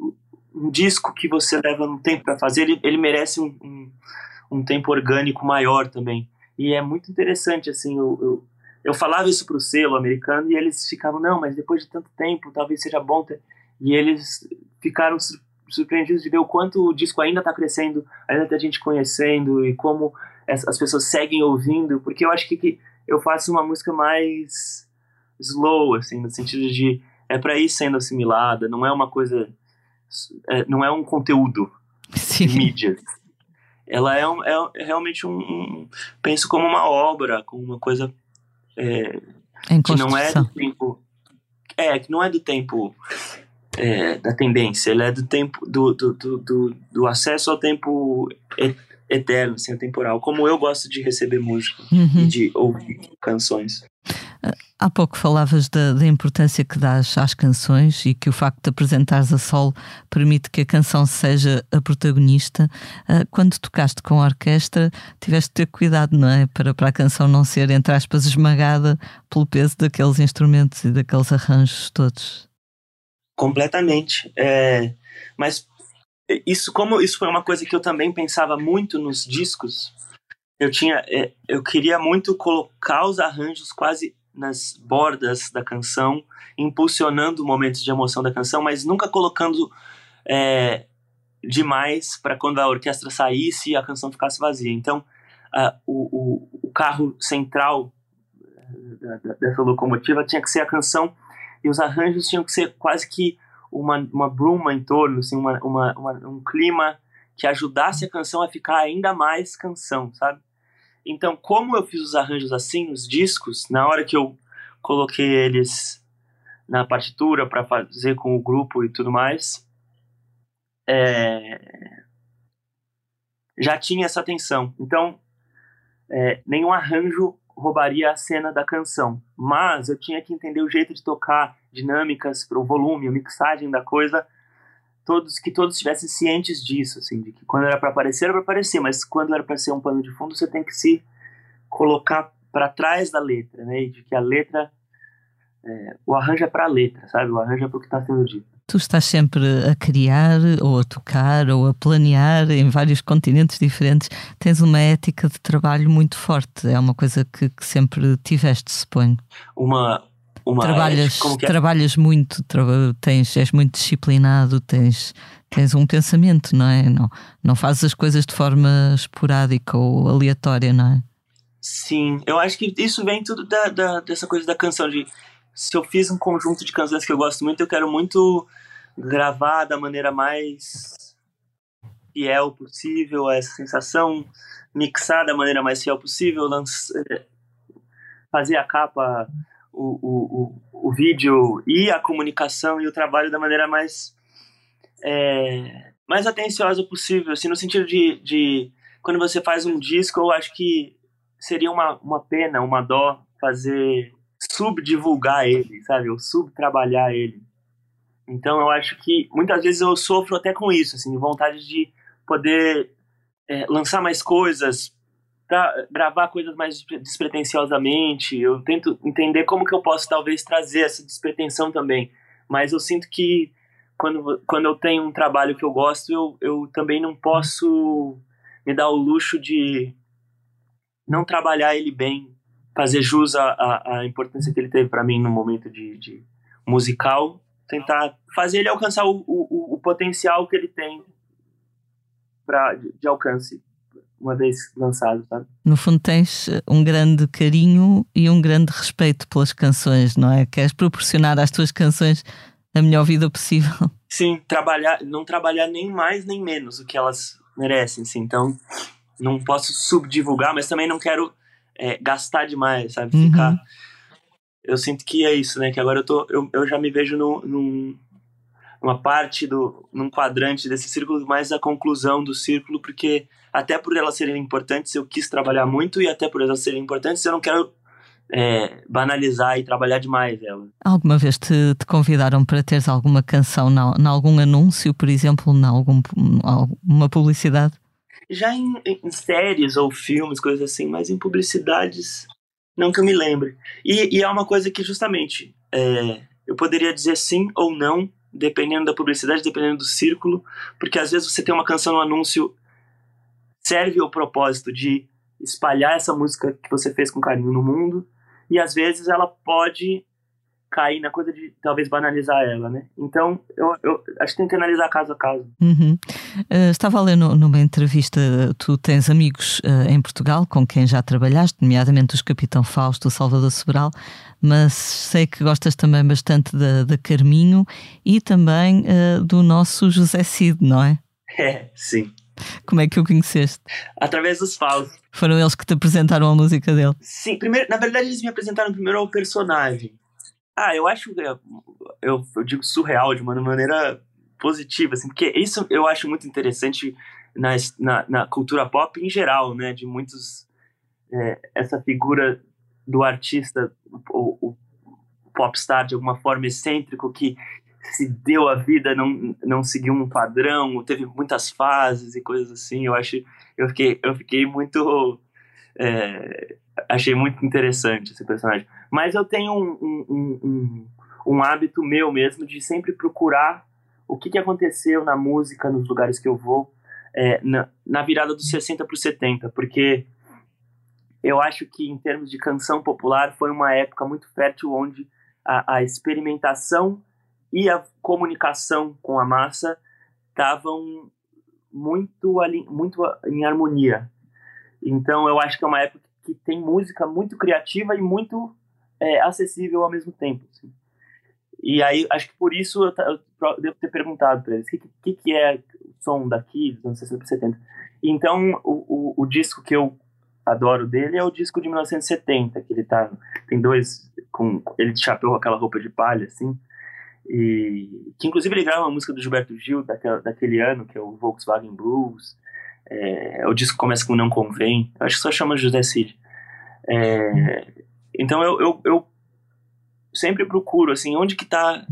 um disco que você leva um tempo para fazer, ele, ele merece um, um, um, tempo orgânico maior também. E é muito interessante, assim, eu, eu, eu falava isso pro selo americano e eles ficavam, não, mas depois de tanto tempo, talvez seja bom ter... E eles ficaram surpreendidos de ver o quanto o disco ainda está crescendo, ainda tem gente conhecendo e como as pessoas seguem ouvindo, porque eu acho que, que eu faço uma música mais slow, assim, no sentido de é para ir sendo assimilada, não é uma coisa, é, não é um conteúdo Sim. de mídia. Ela é, um, é realmente um, um, penso como uma obra, como uma coisa é, que não é do tempo, é que não é do tempo é, da tendência, ela é do tempo do, do, do, do, do acesso ao tempo eterno, assim, temporal, como eu gosto de receber música uhum. e de ouvir canções. Há pouco falavas da, da, importância que dás às canções e que o facto de apresentares a solo permite que a canção seja a protagonista. Ah, quando tocaste com a orquestra, tiveste de ter cuidado, não é? Para, para a canção não ser, entre aspas, esmagada pelo peso daqueles instrumentos e daqueles arranjos todos. Completamente. É, mas isso como isso foi uma coisa que eu também pensava muito nos discos eu tinha é, eu queria muito colocar os arranjos quase nas bordas da canção, impulsionando momentos de emoção da canção, mas nunca colocando é, demais para quando a orquestra saísse e a canção ficasse vazia. Então, uh, o, o, carro central da, dessa locomotiva tinha que ser a canção e os arranjos tinham que ser quase que uma, uma bruma em torno, assim, uma, uma, uma, um clima que ajudasse a canção a ficar ainda mais canção, sabe? Então, como eu fiz os arranjos assim, os discos, na hora que eu coloquei eles na partitura para fazer com o grupo e tudo mais, é, já tinha essa tensão. Então, é, nenhum arranjo roubaria a cena da canção, mas eu tinha que entender o jeito de tocar, dinâmicas para o volume, a mixagem da coisa, todos que todos estivessem cientes disso, assim, de que quando era para aparecer era para aparecer, mas quando era para ser um pano de fundo você tem que se colocar para trás da letra, né? De que a letra, é, o arranjo é para a letra, sabe? O arranjo é para o que está sendo dito. Tu estás sempre a criar, ou a tocar, ou a planear em vários continentes diferentes. Tens uma ética de trabalho muito forte. É uma coisa que, que sempre tiveste, suponho. Uma. uma trabalhas, é? trabalhas muito, tens, és muito disciplinado, tens, tens um pensamento, não é? Não, não fazes as coisas de forma esporádica ou aleatória, não é? Sim, eu acho que isso vem tudo da, da, dessa coisa da canção de se eu fiz um conjunto de canções que eu gosto muito, eu quero muito gravar da maneira mais fiel possível a essa sensação, mixar da maneira mais fiel possível, lançar, fazer a capa, o, o, o, o, vídeo e a comunicação e o trabalho da maneira mais é, mais atenciosa possível, assim, no sentido de, de quando você faz um disco, eu acho que seria uma, uma pena, uma dó fazer subdivulgar ele, sabe? Ou subtrabalhar ele. Então eu acho que muitas vezes eu sofro até com isso, assim, vontade de poder é, lançar mais coisas, pra, gravar coisas mais despretensiosamente. Eu tento entender como que eu posso talvez trazer essa despretensão também. Mas eu sinto que quando, quando eu tenho um trabalho que eu gosto, eu, eu também não posso me dar o luxo de não trabalhar ele bem, fazer jus à, importância que ele teve para mim no momento de, de, musical, tentar fazer ele alcançar o, o, o potencial que ele tem pra, de, de alcance uma vez lançado, sabe? No fundo tens eh, um grande carinho e um grande respeito pelas canções, não é? Queres proporcionar às tuas canções a melhor vida possível. Sim, trabalhar, não trabalhar nem mais nem menos o que elas merecem, sim. Então, não posso subdivulgar, mas também não quero é, gastar demais, sabe? Uhum. Ficar. Eu sinto que é isso, né? Que agora eu, tô, eu, eu já me vejo no, num, numa parte, do, num quadrante desse círculo, mais a conclusão do círculo, porque até por elas serem importantes eu quis trabalhar muito e até por elas serem importantes eu não quero é, banalizar e trabalhar demais elas. Alguma vez te, te convidaram para teres alguma canção em algum anúncio, por exemplo, em algum, alguma publicidade? Já em, em, séries ou filmes, coisas assim, mas em publicidades, não que eu me lembre. E, e é uma coisa que, justamente, é, eu poderia dizer sim ou não, dependendo da publicidade, dependendo do círculo, porque às vezes você tem uma canção no anúncio, serve ao propósito de espalhar essa música que você fez com carinho no mundo, e às vezes ela pode cair na coisa de talvez banalizar ela, né? Então, eu, eu acho que tem que analisar caso a caso. Uhum. Uh, estava a ler no, numa entrevista, tu tens amigos uh, em Portugal com quem já trabalhaste, nomeadamente os Capitão Fausto, o Salvador Sobral, mas sei que gostas também bastante da, da Carminho e também uh, do nosso José Cid, não é? É, sim. Como é que o conheceste? Através dos Faustos. Foram eles que te apresentaram a música dele? Sim, primeiro, na verdade eles me apresentaram primeiro ao personagem. Ah, eu acho, eu, eu, eu digo surreal de uma maneira positiva, assim, porque isso eu acho muito interessante na, na, na cultura pop em geral, né, de muitos, é, essa figura do artista, o, o popstar de alguma forma excêntrico que se deu a vida, não, não seguiu um padrão, teve muitas fases e coisas assim, eu acho, eu fiquei, eu fiquei muito, é, achei muito interessante esse personagem. Mas eu tenho um, um, um, um, hábito meu mesmo de sempre procurar o que, que aconteceu na música, nos lugares que eu vou, é, na, na virada dos 60 para os 70, porque eu acho que em termos de canção popular foi uma época muito fértil onde a, a experimentação e a comunicação com a massa estavam muito, muito em harmonia. Então eu acho que é uma época que tem música muito criativa e muito é, acessível ao mesmo tempo. Assim. E aí acho que por isso eu, eu devo ter perguntado para eles o que, que, que, é o som daqui dos anos 60 e 70. Então o, o, o, disco que eu adoro dele é o disco de 1970, que ele tá tem dois com ele de chapéu aquela roupa de palha assim. E que inclusive ele grava uma música do Gilberto Gil daquela, daquele ano, que é o Volkswagen Blues. É, o disco começa com Não Convém. Acho que só chama José Cid. É, então eu, eu, eu, sempre procuro, assim, onde que está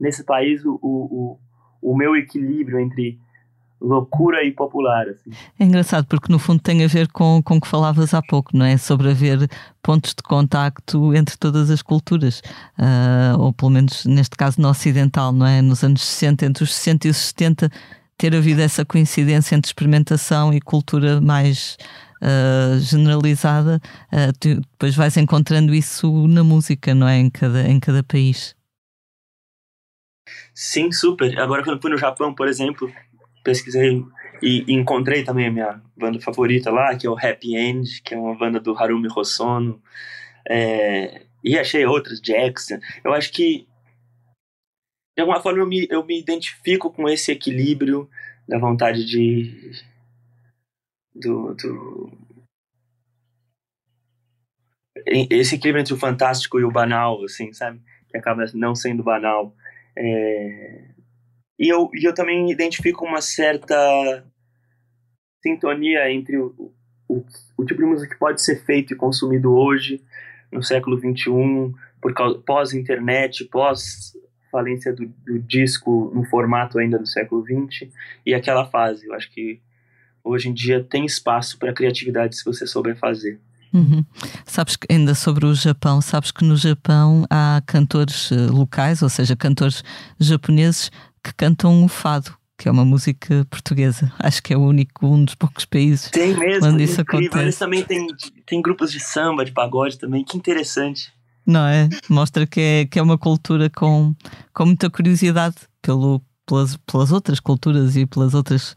nesse país o, o, o meu equilíbrio entre loucura e popular. Assim. É engraçado porque no fundo tem a ver com, com o que falavas há pouco, não é? Sobre haver pontos de contacto entre todas as culturas, uh, ou pelo menos neste caso no ocidental, não é? Nos anos 60, entre os 60 e os 70, ter havido essa coincidência entre experimentação e cultura mais uh, generalizada, uh, tu depois vais encontrando isso na música, não é? Em cada, em cada país. Sim, super. Agora, quando fui no Japão, por exemplo, pesquisei e, encontrei também a minha banda favorita lá, que é o Happy End, que é uma banda do Harumi Hosono. É, e achei outras, Jackson. Eu acho que, de alguma forma, eu me, eu me identifico com esse equilíbrio da vontade de. do, do esse equilíbrio entre o fantástico e o banal, assim, sabe? Que acaba não sendo banal. É, e eu, e eu também identifico uma certa sintonia entre o, o, o tipo de música que pode ser feito e consumido hoje, no século XXI, por pós-internet, pós-falência do, do disco no formato ainda do século XX, e aquela fase. Eu acho que hoje em dia tem espaço para criatividade se você souber fazer. Uhum. Sabes que ainda sobre o Japão, sabes que no Japão há cantores eh, locais, ou seja, cantores japoneses que cantam o fado, que é uma música portuguesa. Acho que é o único, um dos poucos países tem mesmo, onde isso incrível. acontece. Eles também têm, tem grupos de samba, de pagode também, que interessante. Não é? Mostra que é, que é uma cultura com, com muita curiosidade pelo, pelas, pelas outras culturas e pelas outras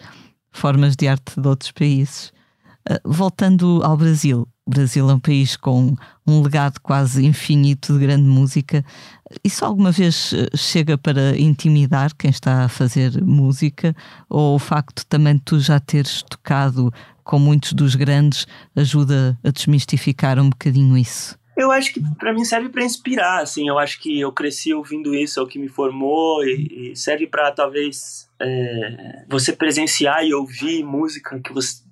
formas de arte de outros países. Uh, voltando ao Brasil, o Brasil é um país com um legado quase infinito de grande música. Isso alguma vez eh, chega para intimidar quem está a fazer música? Ou o facto também de tu já teres tocado com muitos dos grandes ajuda a desmistificar um bocadinho isso? Eu acho que para mim serve para inspirar, assim. Eu acho que eu cresci ouvindo isso, é o que me formou e, e serve para talvez é, você presenciar e ouvir música que você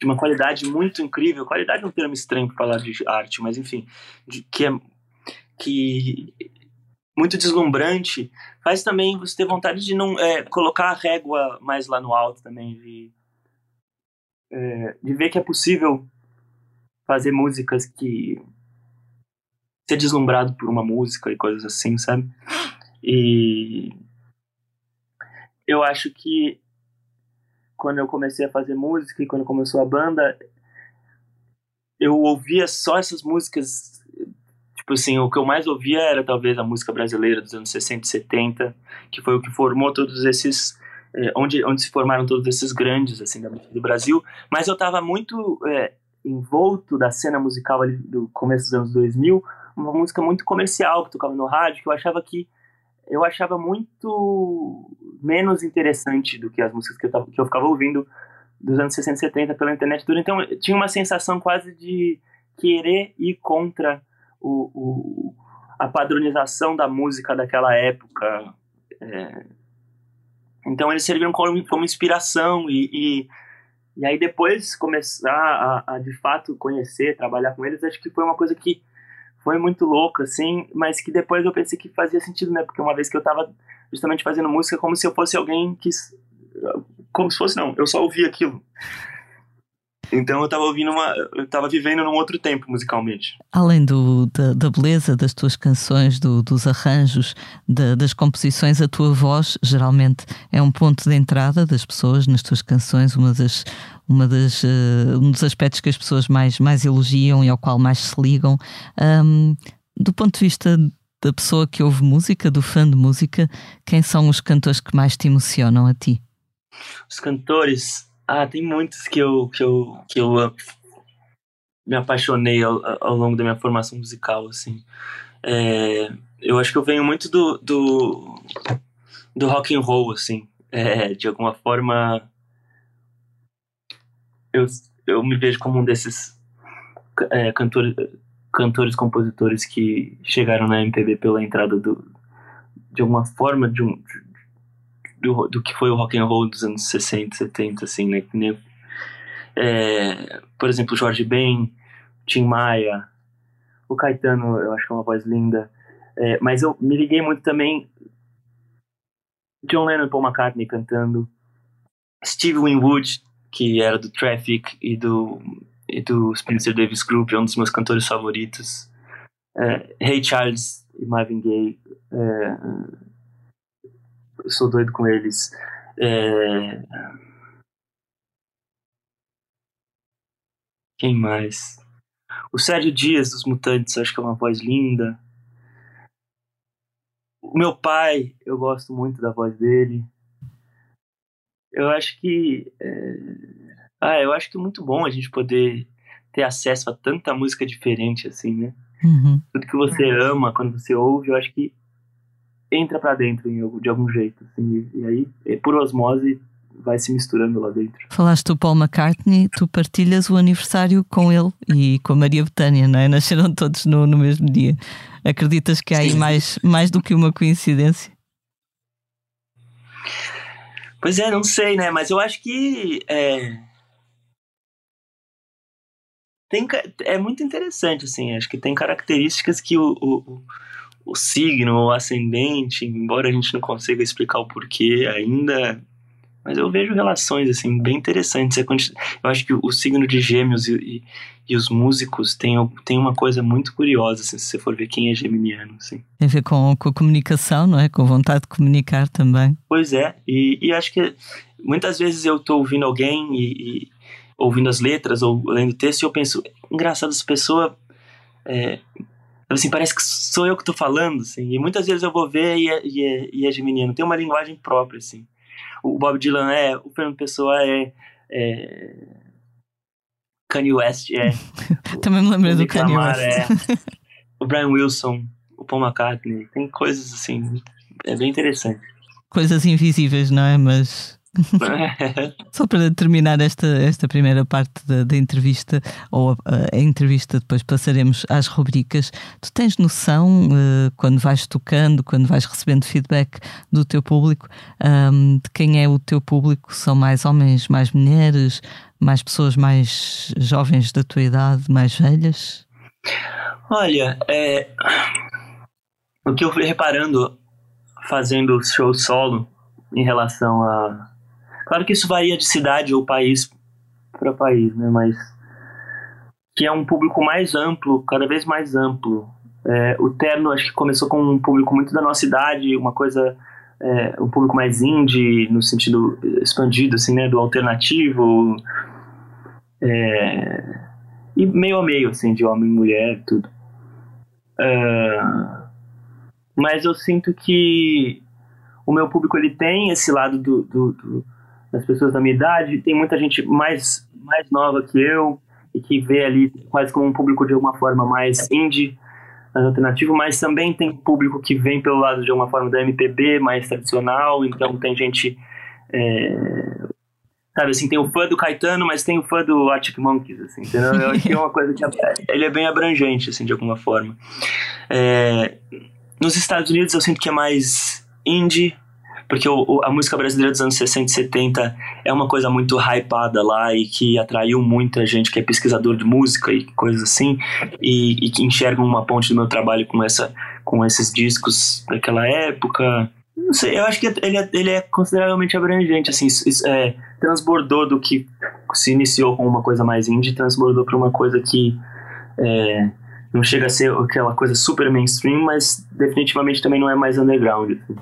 de uma qualidade muito incrível. Qualidade é um termo estranho para falar de arte, mas enfim, de, que é que muito deslumbrante, faz também você ter vontade de não é, colocar a régua mais lá no alto também, de, é, de ver que é possível fazer músicas que ser deslumbrado por uma música e coisas assim, sabe? E eu acho que quando eu comecei a fazer música e quando começou a banda, eu ouvia só essas músicas. Tipo assim, o que eu mais ouvia era talvez a música brasileira dos anos 60 e 70, que foi o que formou todos esses. É, onde, onde se formaram todos esses grandes assim da música do Brasil. Mas eu estava muito é, envolto da cena musical ali do começo dos anos 2000, uma música muito comercial que tocava no rádio, que eu achava que eu achava muito menos interessante do que as músicas que eu, tava, que eu ficava ouvindo dos anos 60 e 70 pela internet tudo. Então tinha uma sensação quase de querer ir contra o, o a padronização da música daquela época. É... Então eles serviram como, como inspiração e, e, e, aí depois começar a, a de fato conhecer, trabalhar com eles, acho que foi uma coisa que foi muito louco, assim, mas que depois eu pensei que fazia sentido, né? Porque uma vez que eu tava justamente fazendo música como se eu fosse alguém que. Como se fosse, não, eu só ouvia aquilo. Então eu tava ouvindo uma. Eu tava vivendo num outro tempo musicalmente. Além do, da, da beleza das tuas canções, do, dos arranjos, da, das composições, a tua voz geralmente é um ponto de entrada das pessoas nas tuas canções, uma das, uma das, uh, um dos aspectos que as pessoas mais, mais elogiam e ao qual mais se ligam. Um, do ponto de vista da pessoa que ouve música, do fã de música, quem são os cantores que mais te emocionam a ti? Os cantores, ah, tem muitos que eu, que eu, que eu me apaixonei ao, ao longo da minha formação musical, assim. É, eu acho que eu venho muito do, do, do rock and roll, assim. É, de alguma forma, eu, eu me vejo como um desses é, cantores, cantores, compositores que chegaram na MPB pela entrada do, de alguma forma de um, do, do que foi o rock and roll dos anos 60, 70, assim, né? É, por exemplo, Jorge Ben, Tim Maia, o Caetano, eu acho que é uma voz linda. É, mas eu me liguei muito também John Lennon e Paul McCartney cantando, Steve Winwood, que era do Traffic e do, e do Spencer Davis Group, é um dos meus cantores favoritos. É, Ray Charles e Marvin Gaye, é, eu sou doido com eles. É... Quem mais? O Sérgio Dias dos Mutantes, acho que é uma voz linda. O meu pai, eu gosto muito da voz dele. Eu acho que. É... Ah, eu acho que é muito bom a gente poder ter acesso a tanta música diferente assim, né? Uhum. Tudo que você ama, quando você ouve, eu acho que entra para dentro de algum jeito, assim, e aí, é por osmose, vai se misturando lá dentro. Falaste do Paul McCartney, tu partilhas o aniversário com ele e com a Maria Betânia, não é? Nasceram todos no, no mesmo dia. Acreditas que há aí mais, mais do que uma coincidência? Pois é, não sei, né? Mas eu acho que é... Tem, é muito interessante, assim. Acho que tem características que o, o, o signo, o ascendente, embora a gente não consiga explicar o porquê ainda, mas eu vejo relações assim bem interessantes. Eu acho que o signo de Gêmeos e, e, e os músicos têm, têm uma coisa muito curiosa, assim, se você for ver quem é geminiano. Assim. Tem a ver com, com a comunicação, não é? Com vontade de comunicar também. Pois é, e, e acho que muitas vezes eu estou ouvindo alguém e, ouvindo as letras ou lendo o texto e eu penso, engraçado, essa pessoa é, assim, parece que sou eu que tô falando, assim. E muitas vezes eu vou ver e é, e é, e é geminiano. Tem uma linguagem própria, assim. O Bob Dylan é, o Fernando Pessoa é, é Kanye West é. Também me lembrei do Kanye West. É, o Brian Wilson, o Paul McCartney. Tem coisas, assim, é bem interessante. Coisas invisíveis, não é? Mas Só para terminar esta, esta primeira parte da, da entrevista, ou a, a, entrevista, depois passaremos às rubricas. Tu tens noção, uh, quando vais tocando, quando vais recebendo feedback do teu público, um, de quem é o teu público? São mais homens, mais mulheres, mais pessoas mais jovens da tua idade, mais velhas? Olha, é... o que eu fui reparando fazendo show solo em relação a Claro que isso varia de cidade ou país para país, né? Mas que é um público mais amplo, cada vez mais amplo. É, o Terno acho que começou com um público muito da nossa idade, uma coisa é, um público mais indie no sentido expandido, assim, né? Do alternativo é, e meio a meio, assim, de homem e mulher, tudo. É, mas eu sinto que o meu público ele tem esse lado do, do, do das pessoas da minha idade, tem muita gente mais, mais nova que eu e que vê ali quase como um público de alguma forma mais indie, mais alternativo, mas também tem público que vem pelo lado de alguma forma da MPB, mais tradicional, então tem gente. É, sabe assim, tem o fã do Caetano, mas tem o fã do Arctic Monkeys, assim, entendeu? Eu acho que é uma coisa que ele é bem abrangente, assim, de alguma forma. É, nos Estados Unidos eu sinto que é mais indie, porque o, a música brasileira dos anos 60 e 70 é uma coisa muito hypada lá e que atraiu muita gente que é pesquisador de música e coisas assim, e, e que enxergam uma ponte do meu trabalho com, essa, com esses discos daquela época. Não sei, eu acho que ele é, ele é consideravelmente abrangente, assim, é, transbordou do que se iniciou com uma coisa mais indie, transbordou para uma coisa que é, não chega a ser aquela coisa super mainstream, mas definitivamente também não é mais underground. Assim.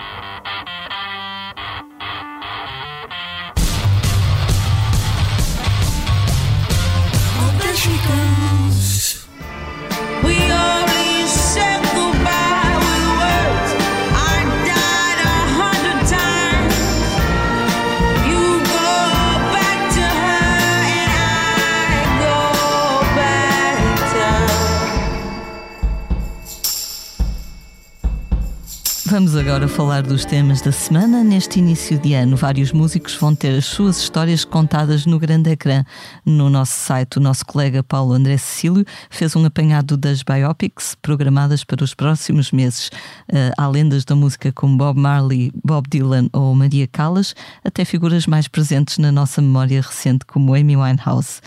Vamos agora falar dos temas da semana. Neste início de ano, vários músicos vão ter as suas histórias contadas no grande ecrã. No nosso site, o nosso colega Paulo André Cecílio fez um apanhado das biopics programadas para os próximos meses. Uh, há lendas da música como Bob Marley, Bob Dylan ou Maria Callas, até figuras mais presentes na nossa memória recente, como Amy Winehouse.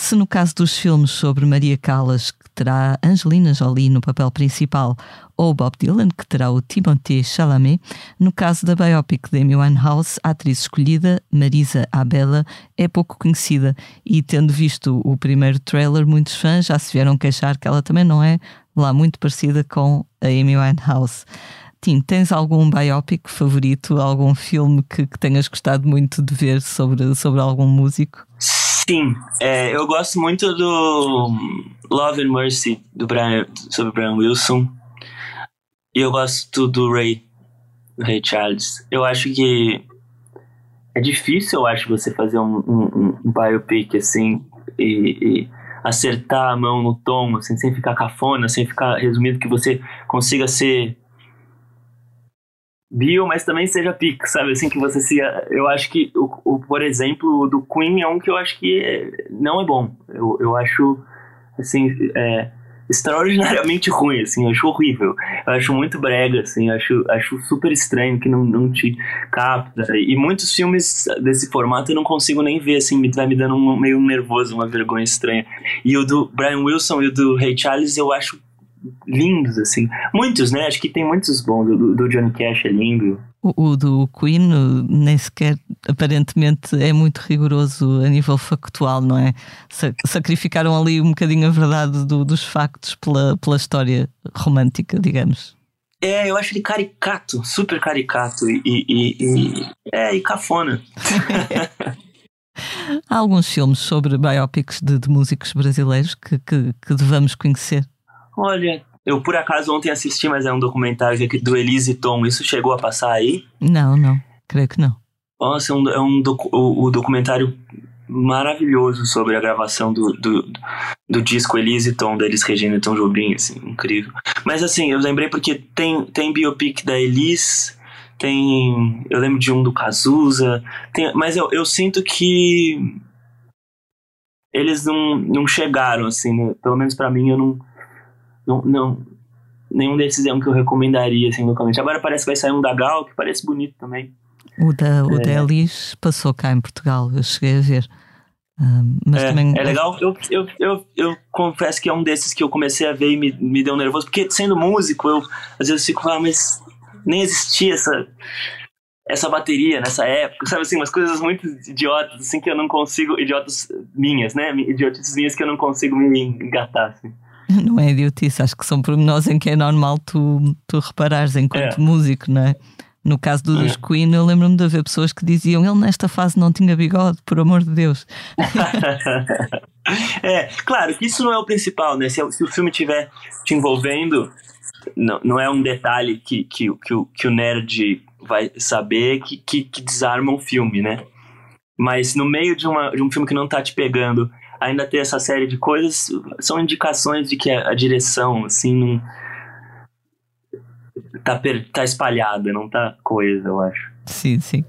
Se no caso dos filmes sobre Maria Callas, terá Angelina Jolie no papel principal, ou Bob Dylan, que terá o Timothée Chalamet, no caso da biopic de Amy Winehouse, a atriz escolhida, Marisa Abela, é pouco conhecida e, tendo visto o primeiro trailer, muitos fãs já se vieram queixar que ela também não é lá muito parecida com a Amy Winehouse. Tim, tens algum biopic favorito, algum filme que, que tenhas gostado muito de ver sobre, sobre algum músico? Sim, é, eu gosto muito do Love and Mercy do Brian, sobre Brian Wilson. E eu gosto do Ray, do Ray Charles. Eu acho que é difícil, eu acho, você fazer um, um, um biopic assim e, e, acertar a mão no tom, assim, sem ficar cafona, sem ficar resumido, que você consiga ser bio, mas também seja pic, sabe? Assim que você se. Eu acho que, o, o, por exemplo, o do Queen é um que eu acho que é, não é bom. Eu, eu acho, assim, é, extraordinariamente ruim, assim, eu acho horrível. Eu acho muito brega, assim, acho, acho super estranho que não, não te capta. E muitos filmes desse formato eu não consigo nem ver, assim, me, vai me dando um meio nervoso, uma vergonha estranha. E o do Brian Wilson e o do Ray Charles eu acho lindos, assim. Muitos, né? Acho que tem muitos bons. Do, do Johnny Cash é lindo. O, o, do Queen nem sequer aparentemente é muito rigoroso a nível factual, não é? Sacrificaram ali um bocadinho a verdade do, dos factos pela, pela história romântica, digamos. É, eu acho ele caricato, super caricato e, e, e é, e cafona. Há alguns filmes sobre biopics de, de músicos brasileiros que, que, que devamos conhecer. Olha, eu por acaso ontem assisti, mas é um documentário do Elise Tom. Isso chegou a passar aí? Não, não. Creio que não. Nossa, é um, é um docu, o, o, documentário maravilhoso sobre a gravação do, do, do disco Elise Tom, da Elis Regina e Tom Jobim, assim, incrível. Mas assim, eu lembrei porque tem, tem biopic da Elis, tem... Eu lembro de um do Cazuza, tem, mas eu, eu sinto que eles não, não chegaram, assim, né? pelo menos para mim, eu não não, não, nenhum desses é um que eu recomendaria, assim, localmente. Agora parece que vai sair um da Gal, que parece bonito também. O da, o é. da Elis passou cá em Portugal, eu cheguei a ver. Mas é, também... é legal, eu, eu, eu, eu confesso que é um desses que eu comecei a ver e me, me deu nervoso, porque sendo músico, eu às vezes fico, ah, mas nem existia essa, essa bateria nessa época, sabe assim, umas coisas muito idiotas, assim, que eu não consigo, idiotas minhas, né, idiotices minhas que eu não consigo me engatar, assim. Não é idiotice, acho que são pormenores em que é normal tu, tu reparares enquanto é. músico, não é? No caso do dos é. Queen, eu lembro-me de haver pessoas que diziam ele nesta fase não tinha bigode, por amor de Deus. é, claro que isso não é o principal, né? Se, se o filme estiver te envolvendo, não, não é um detalhe que, que, que, o, que o nerd vai saber que, que, que desarma um filme, né? Mas no meio de, uma, de um filme que não tá te pegando ainda ter essa série de coisas são indicações de que a, direção, assim, não. Tá, per, tá espalhada, não tá coisa, eu acho. Sim, sim.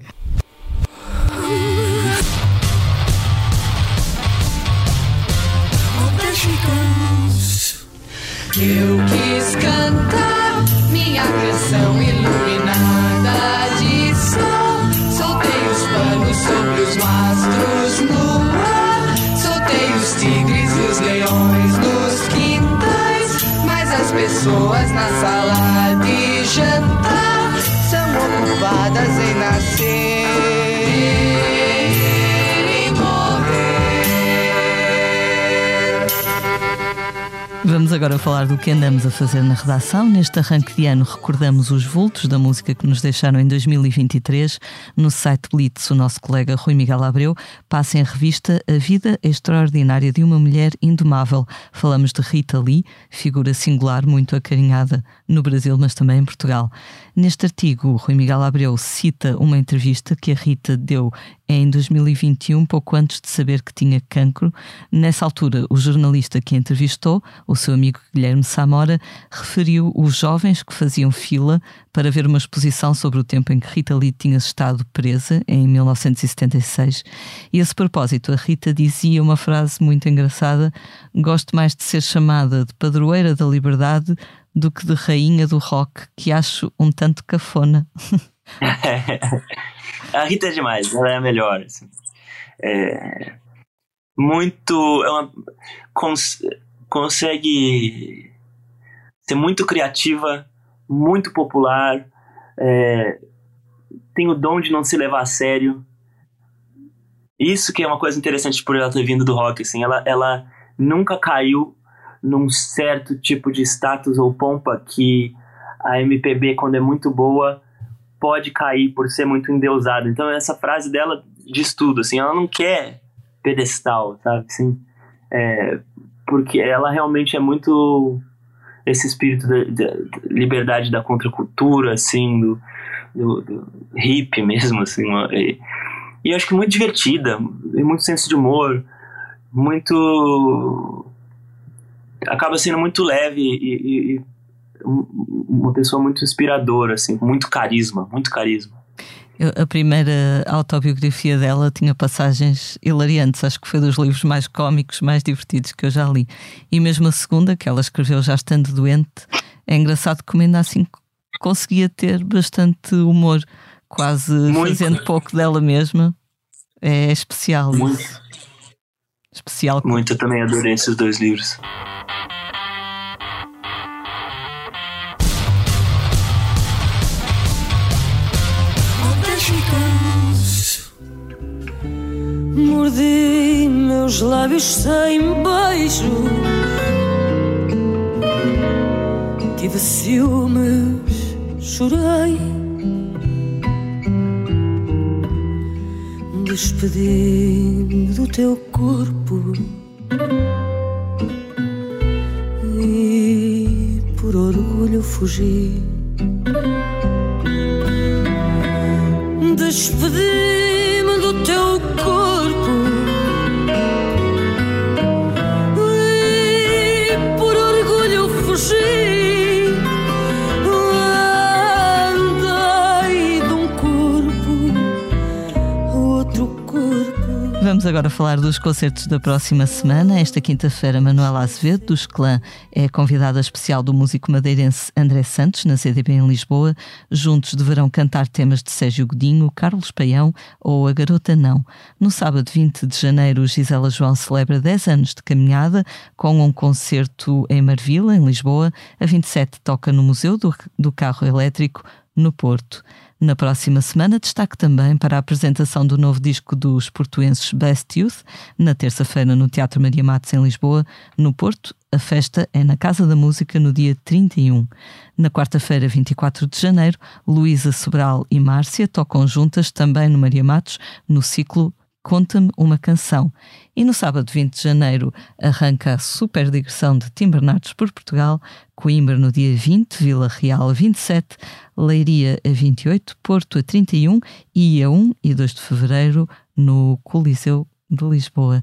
Agora falar do que andamos a fazer na redação. Neste arranque de ano, recordamos os vultos da música que nos deixaram em 2023. No site Blitz, o nosso colega Rui Miguel Abreu passa em revista a vida extraordinária de uma mulher indomável. Falamos de Rita Lee, figura singular, muito acarinhada no Brasil, mas também em Portugal. Neste artigo, Rui Miguel Abreu cita uma entrevista que a Rita deu em 2021, pouco antes de saber que tinha cancro. Nessa altura, o jornalista que a entrevistou, o seu amigo Guilherme Samora, referiu os jovens que faziam fila para ver uma exposição sobre o tempo em que Rita Lee tinha estado presa, em 1976. E a esse propósito, a Rita dizia uma frase muito engraçada: Gosto mais de ser chamada de padroeira da liberdade do que de rainha do rock, que acho um tanto cafona. a Rita é demais, ela é a melhor. Assim. É muito. É cons, consegue ser muito criativa, muito popular, é, tem o dom de não se levar a sério. Isso que é uma coisa interessante por ela ter vindo do rock, assim, ela, ela nunca caiu num certo tipo de status ou pompa que a MPB, quando é muito boa, pode cair por ser muito endeusada. Então essa frase dela diz tudo, assim, ela não quer pedestal, sabe, assim, é, porque ela realmente é muito esse espírito de, liberdade da contracultura, assim, do, do, do hip mesmo, assim, e, e acho que muito divertida, e muito senso de humor, muito acaba sendo muito leve e, e, uma pessoa muito inspiradora, assim, muito carisma, muito carisma. Eu, a primeira autobiografia dela tinha passagens hilariantes, acho que foi dos livros mais cómicos, mais divertidos que eu já li. E mesmo a segunda, que ela escreveu já estando doente, é engraçado como ainda assim conseguia ter bastante humor, quase muito. fazendo pouco dela mesma. É especial. Muito. Isso. Especial. Muito, eu também adorei esses dois livros. Mordi meus lábios sem beijo. Tive ciúmes, chorei. Despedi-me do teu corpo. E por orgulho fugi. Despedi-me Vamos agora falar dos concertos da próxima semana. Esta quinta-feira, Manuela Azevedo, dos Clã, é convidada especial do músico madeirense André Santos, na CDB em Lisboa. Juntos deverão cantar temas de Sérgio Godinho, Carlos Paião ou A Garota Não. No sábado 20 de janeiro, Gisela João celebra 10 anos de caminhada com um concerto em Marvila, em Lisboa. A 27 toca no Museu do, do Carro Elétrico, no Porto. Na próxima semana, destaque também para a apresentação do novo disco dos portuenses Best Youth, na terça-feira no Teatro Maria Matos, em Lisboa. No Porto, a festa é na Casa da Música no dia 31. Na quarta-feira, 24 de janeiro, Luísa Sobral e Márcia tocam juntas também no Maria Matos, no ciclo Conta-me uma canção. E no sábado 20 de janeiro arranca a super digressão de Tim Bernardes por Portugal, Coimbra no dia 20, Vila Real a 27, Leiria a 28, Porto a 31 e a 1 e 2 de fevereiro no Coliseu de Lisboa.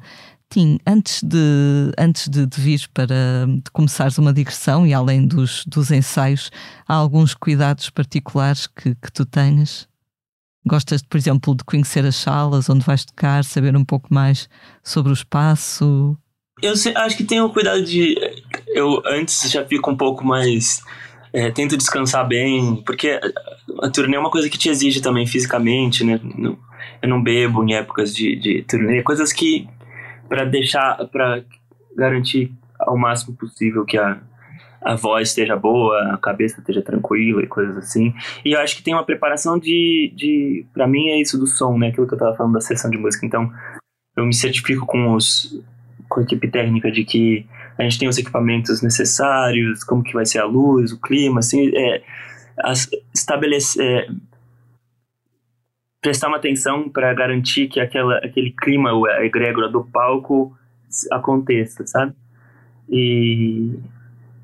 Tim, antes de, antes de, de vir para de começares uma digressão e além dos, dos ensaios, há alguns cuidados particulares que, que tu tenhas? Gostas, por exemplo, de conhecer as salas onde vais tocar, saber um pouco mais sobre o espaço? Eu sei, acho que tenho cuidado de. Eu antes já fico um pouco mais. É, tento descansar bem, porque a turnê é uma coisa que te exige também fisicamente, né? Eu não bebo em épocas de, de turnê, coisas que. para deixar. para garantir ao máximo possível que a, a voz esteja boa, a cabeça esteja tranquila e coisas assim. E eu acho que tem uma preparação de, de para mim é isso do som, né? Aquilo que eu tava falando da sessão de música. Então, eu me certifico com os com a equipe técnica de que a gente tem os equipamentos necessários, como que vai ser a luz, o clima, assim, é, as, estabelecer é, prestar uma atenção para garantir que aquela, aquele clima, a egrégora do palco aconteça, sabe? E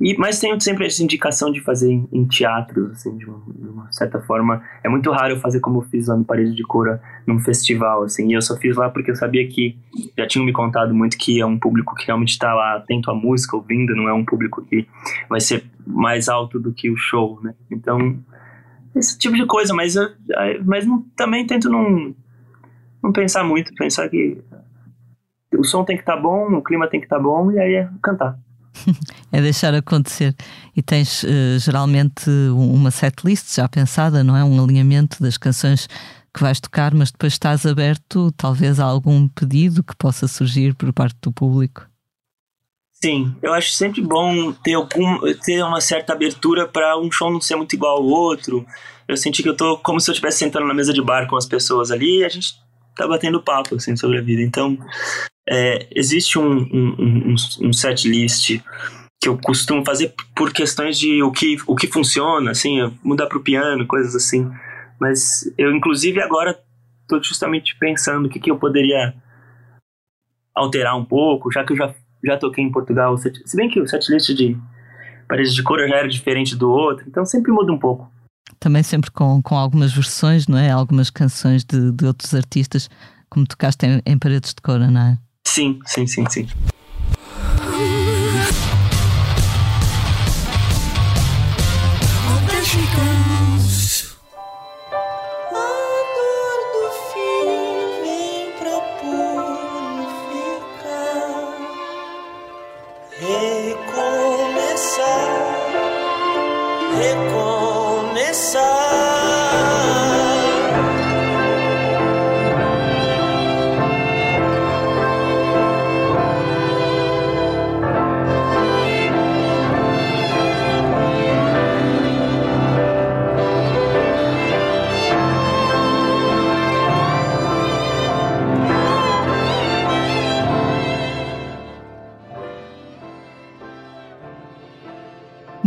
e, mas tenho sempre essa indicação de fazer em, em teatros, assim, de uma, de uma, certa forma. É muito raro eu fazer como eu fiz lá no Parede de Cura, num festival, assim. E eu só fiz lá porque eu sabia que já tinham me contado muito que é um público que realmente está lá atento à música, ouvindo, não é um público que vai ser mais alto do que o show, né? Então, esse tipo de coisa, mas, eu, mas não, também tento não, não pensar muito, pensar que o som tem que estar tá bom, o clima tem que estar tá bom, e aí é cantar. é deixar acontecer. E tens uh, geralmente uma setlist já pensada, não é? Um alinhamento das canções que vais tocar, mas depois estás aberto talvez a algum pedido que possa surgir por parte do público. Sim, eu acho sempre bom ter, algum, ter uma certa abertura para um show não ser muito igual ao outro. Eu senti que eu tô como se eu estivesse sentando na mesa de bar com as pessoas ali e a gente tá batendo papo assim, sobre a vida. Então, é, existe um, um, um, set list que eu costumo fazer por questões de o que, o que funciona, assim, mudar para o piano, coisas assim. Mas eu, inclusive, agora estou justamente pensando o que, que eu poderia alterar um pouco, já que eu já, já toquei em Portugal. Se bem que o setlist de Paredes de Cor já era diferente do outro, então sempre muda um pouco. Também sempre com, com algumas versões, não é? Algumas canções de, de outros artistas, como tocaste em, em Paredes de Cor, não é? Sim, sim, sim, sim.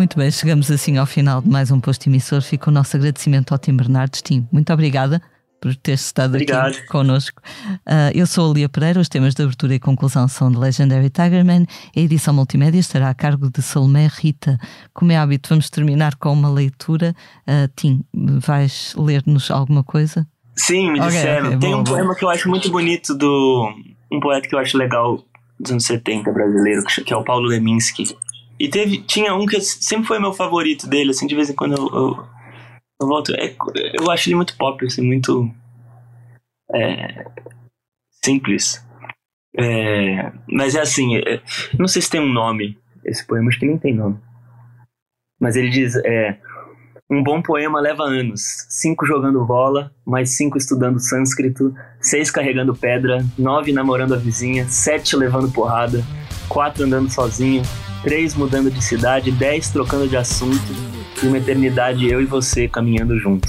Muito bem, chegamos assim ao final de mais um posto emissor. Fica o nosso agradecimento ao Tim Bernardes. Tim, muito obrigada por ter estado Obrigado. aqui connosco. Uh, eu sou a Lia Pereira, os temas de abertura e conclusão são de Legendary Tigerman. A edição multimédia estará a cargo de Salomé Rita. Como é hábito, vamos terminar com uma leitura. Uh, Tim, vais ler-nos alguma coisa? Sim, me disseram. Okay, Tem bom, um bom. poema que eu acho muito bonito do. Um poeta que eu acho legal dos anos 70 brasileiro, que é o Paulo Leminski. E teve, tinha um que sempre foi meu favorito dele, assim, de vez em quando eu, eu, eu volto. É, eu acho ele muito pop, assim, muito. É, simples. É, mas é assim, é, não sei se tem um nome esse poema, acho que nem tem nome. Mas ele diz: é, um bom poema leva anos. Cinco jogando bola, mais cinco estudando sânscrito, seis carregando pedra, nove namorando a vizinha, sete levando porrada, quatro andando sozinho, três mudando de cidade, dez trocando de assunto e uma eternidade eu e você caminhando junto.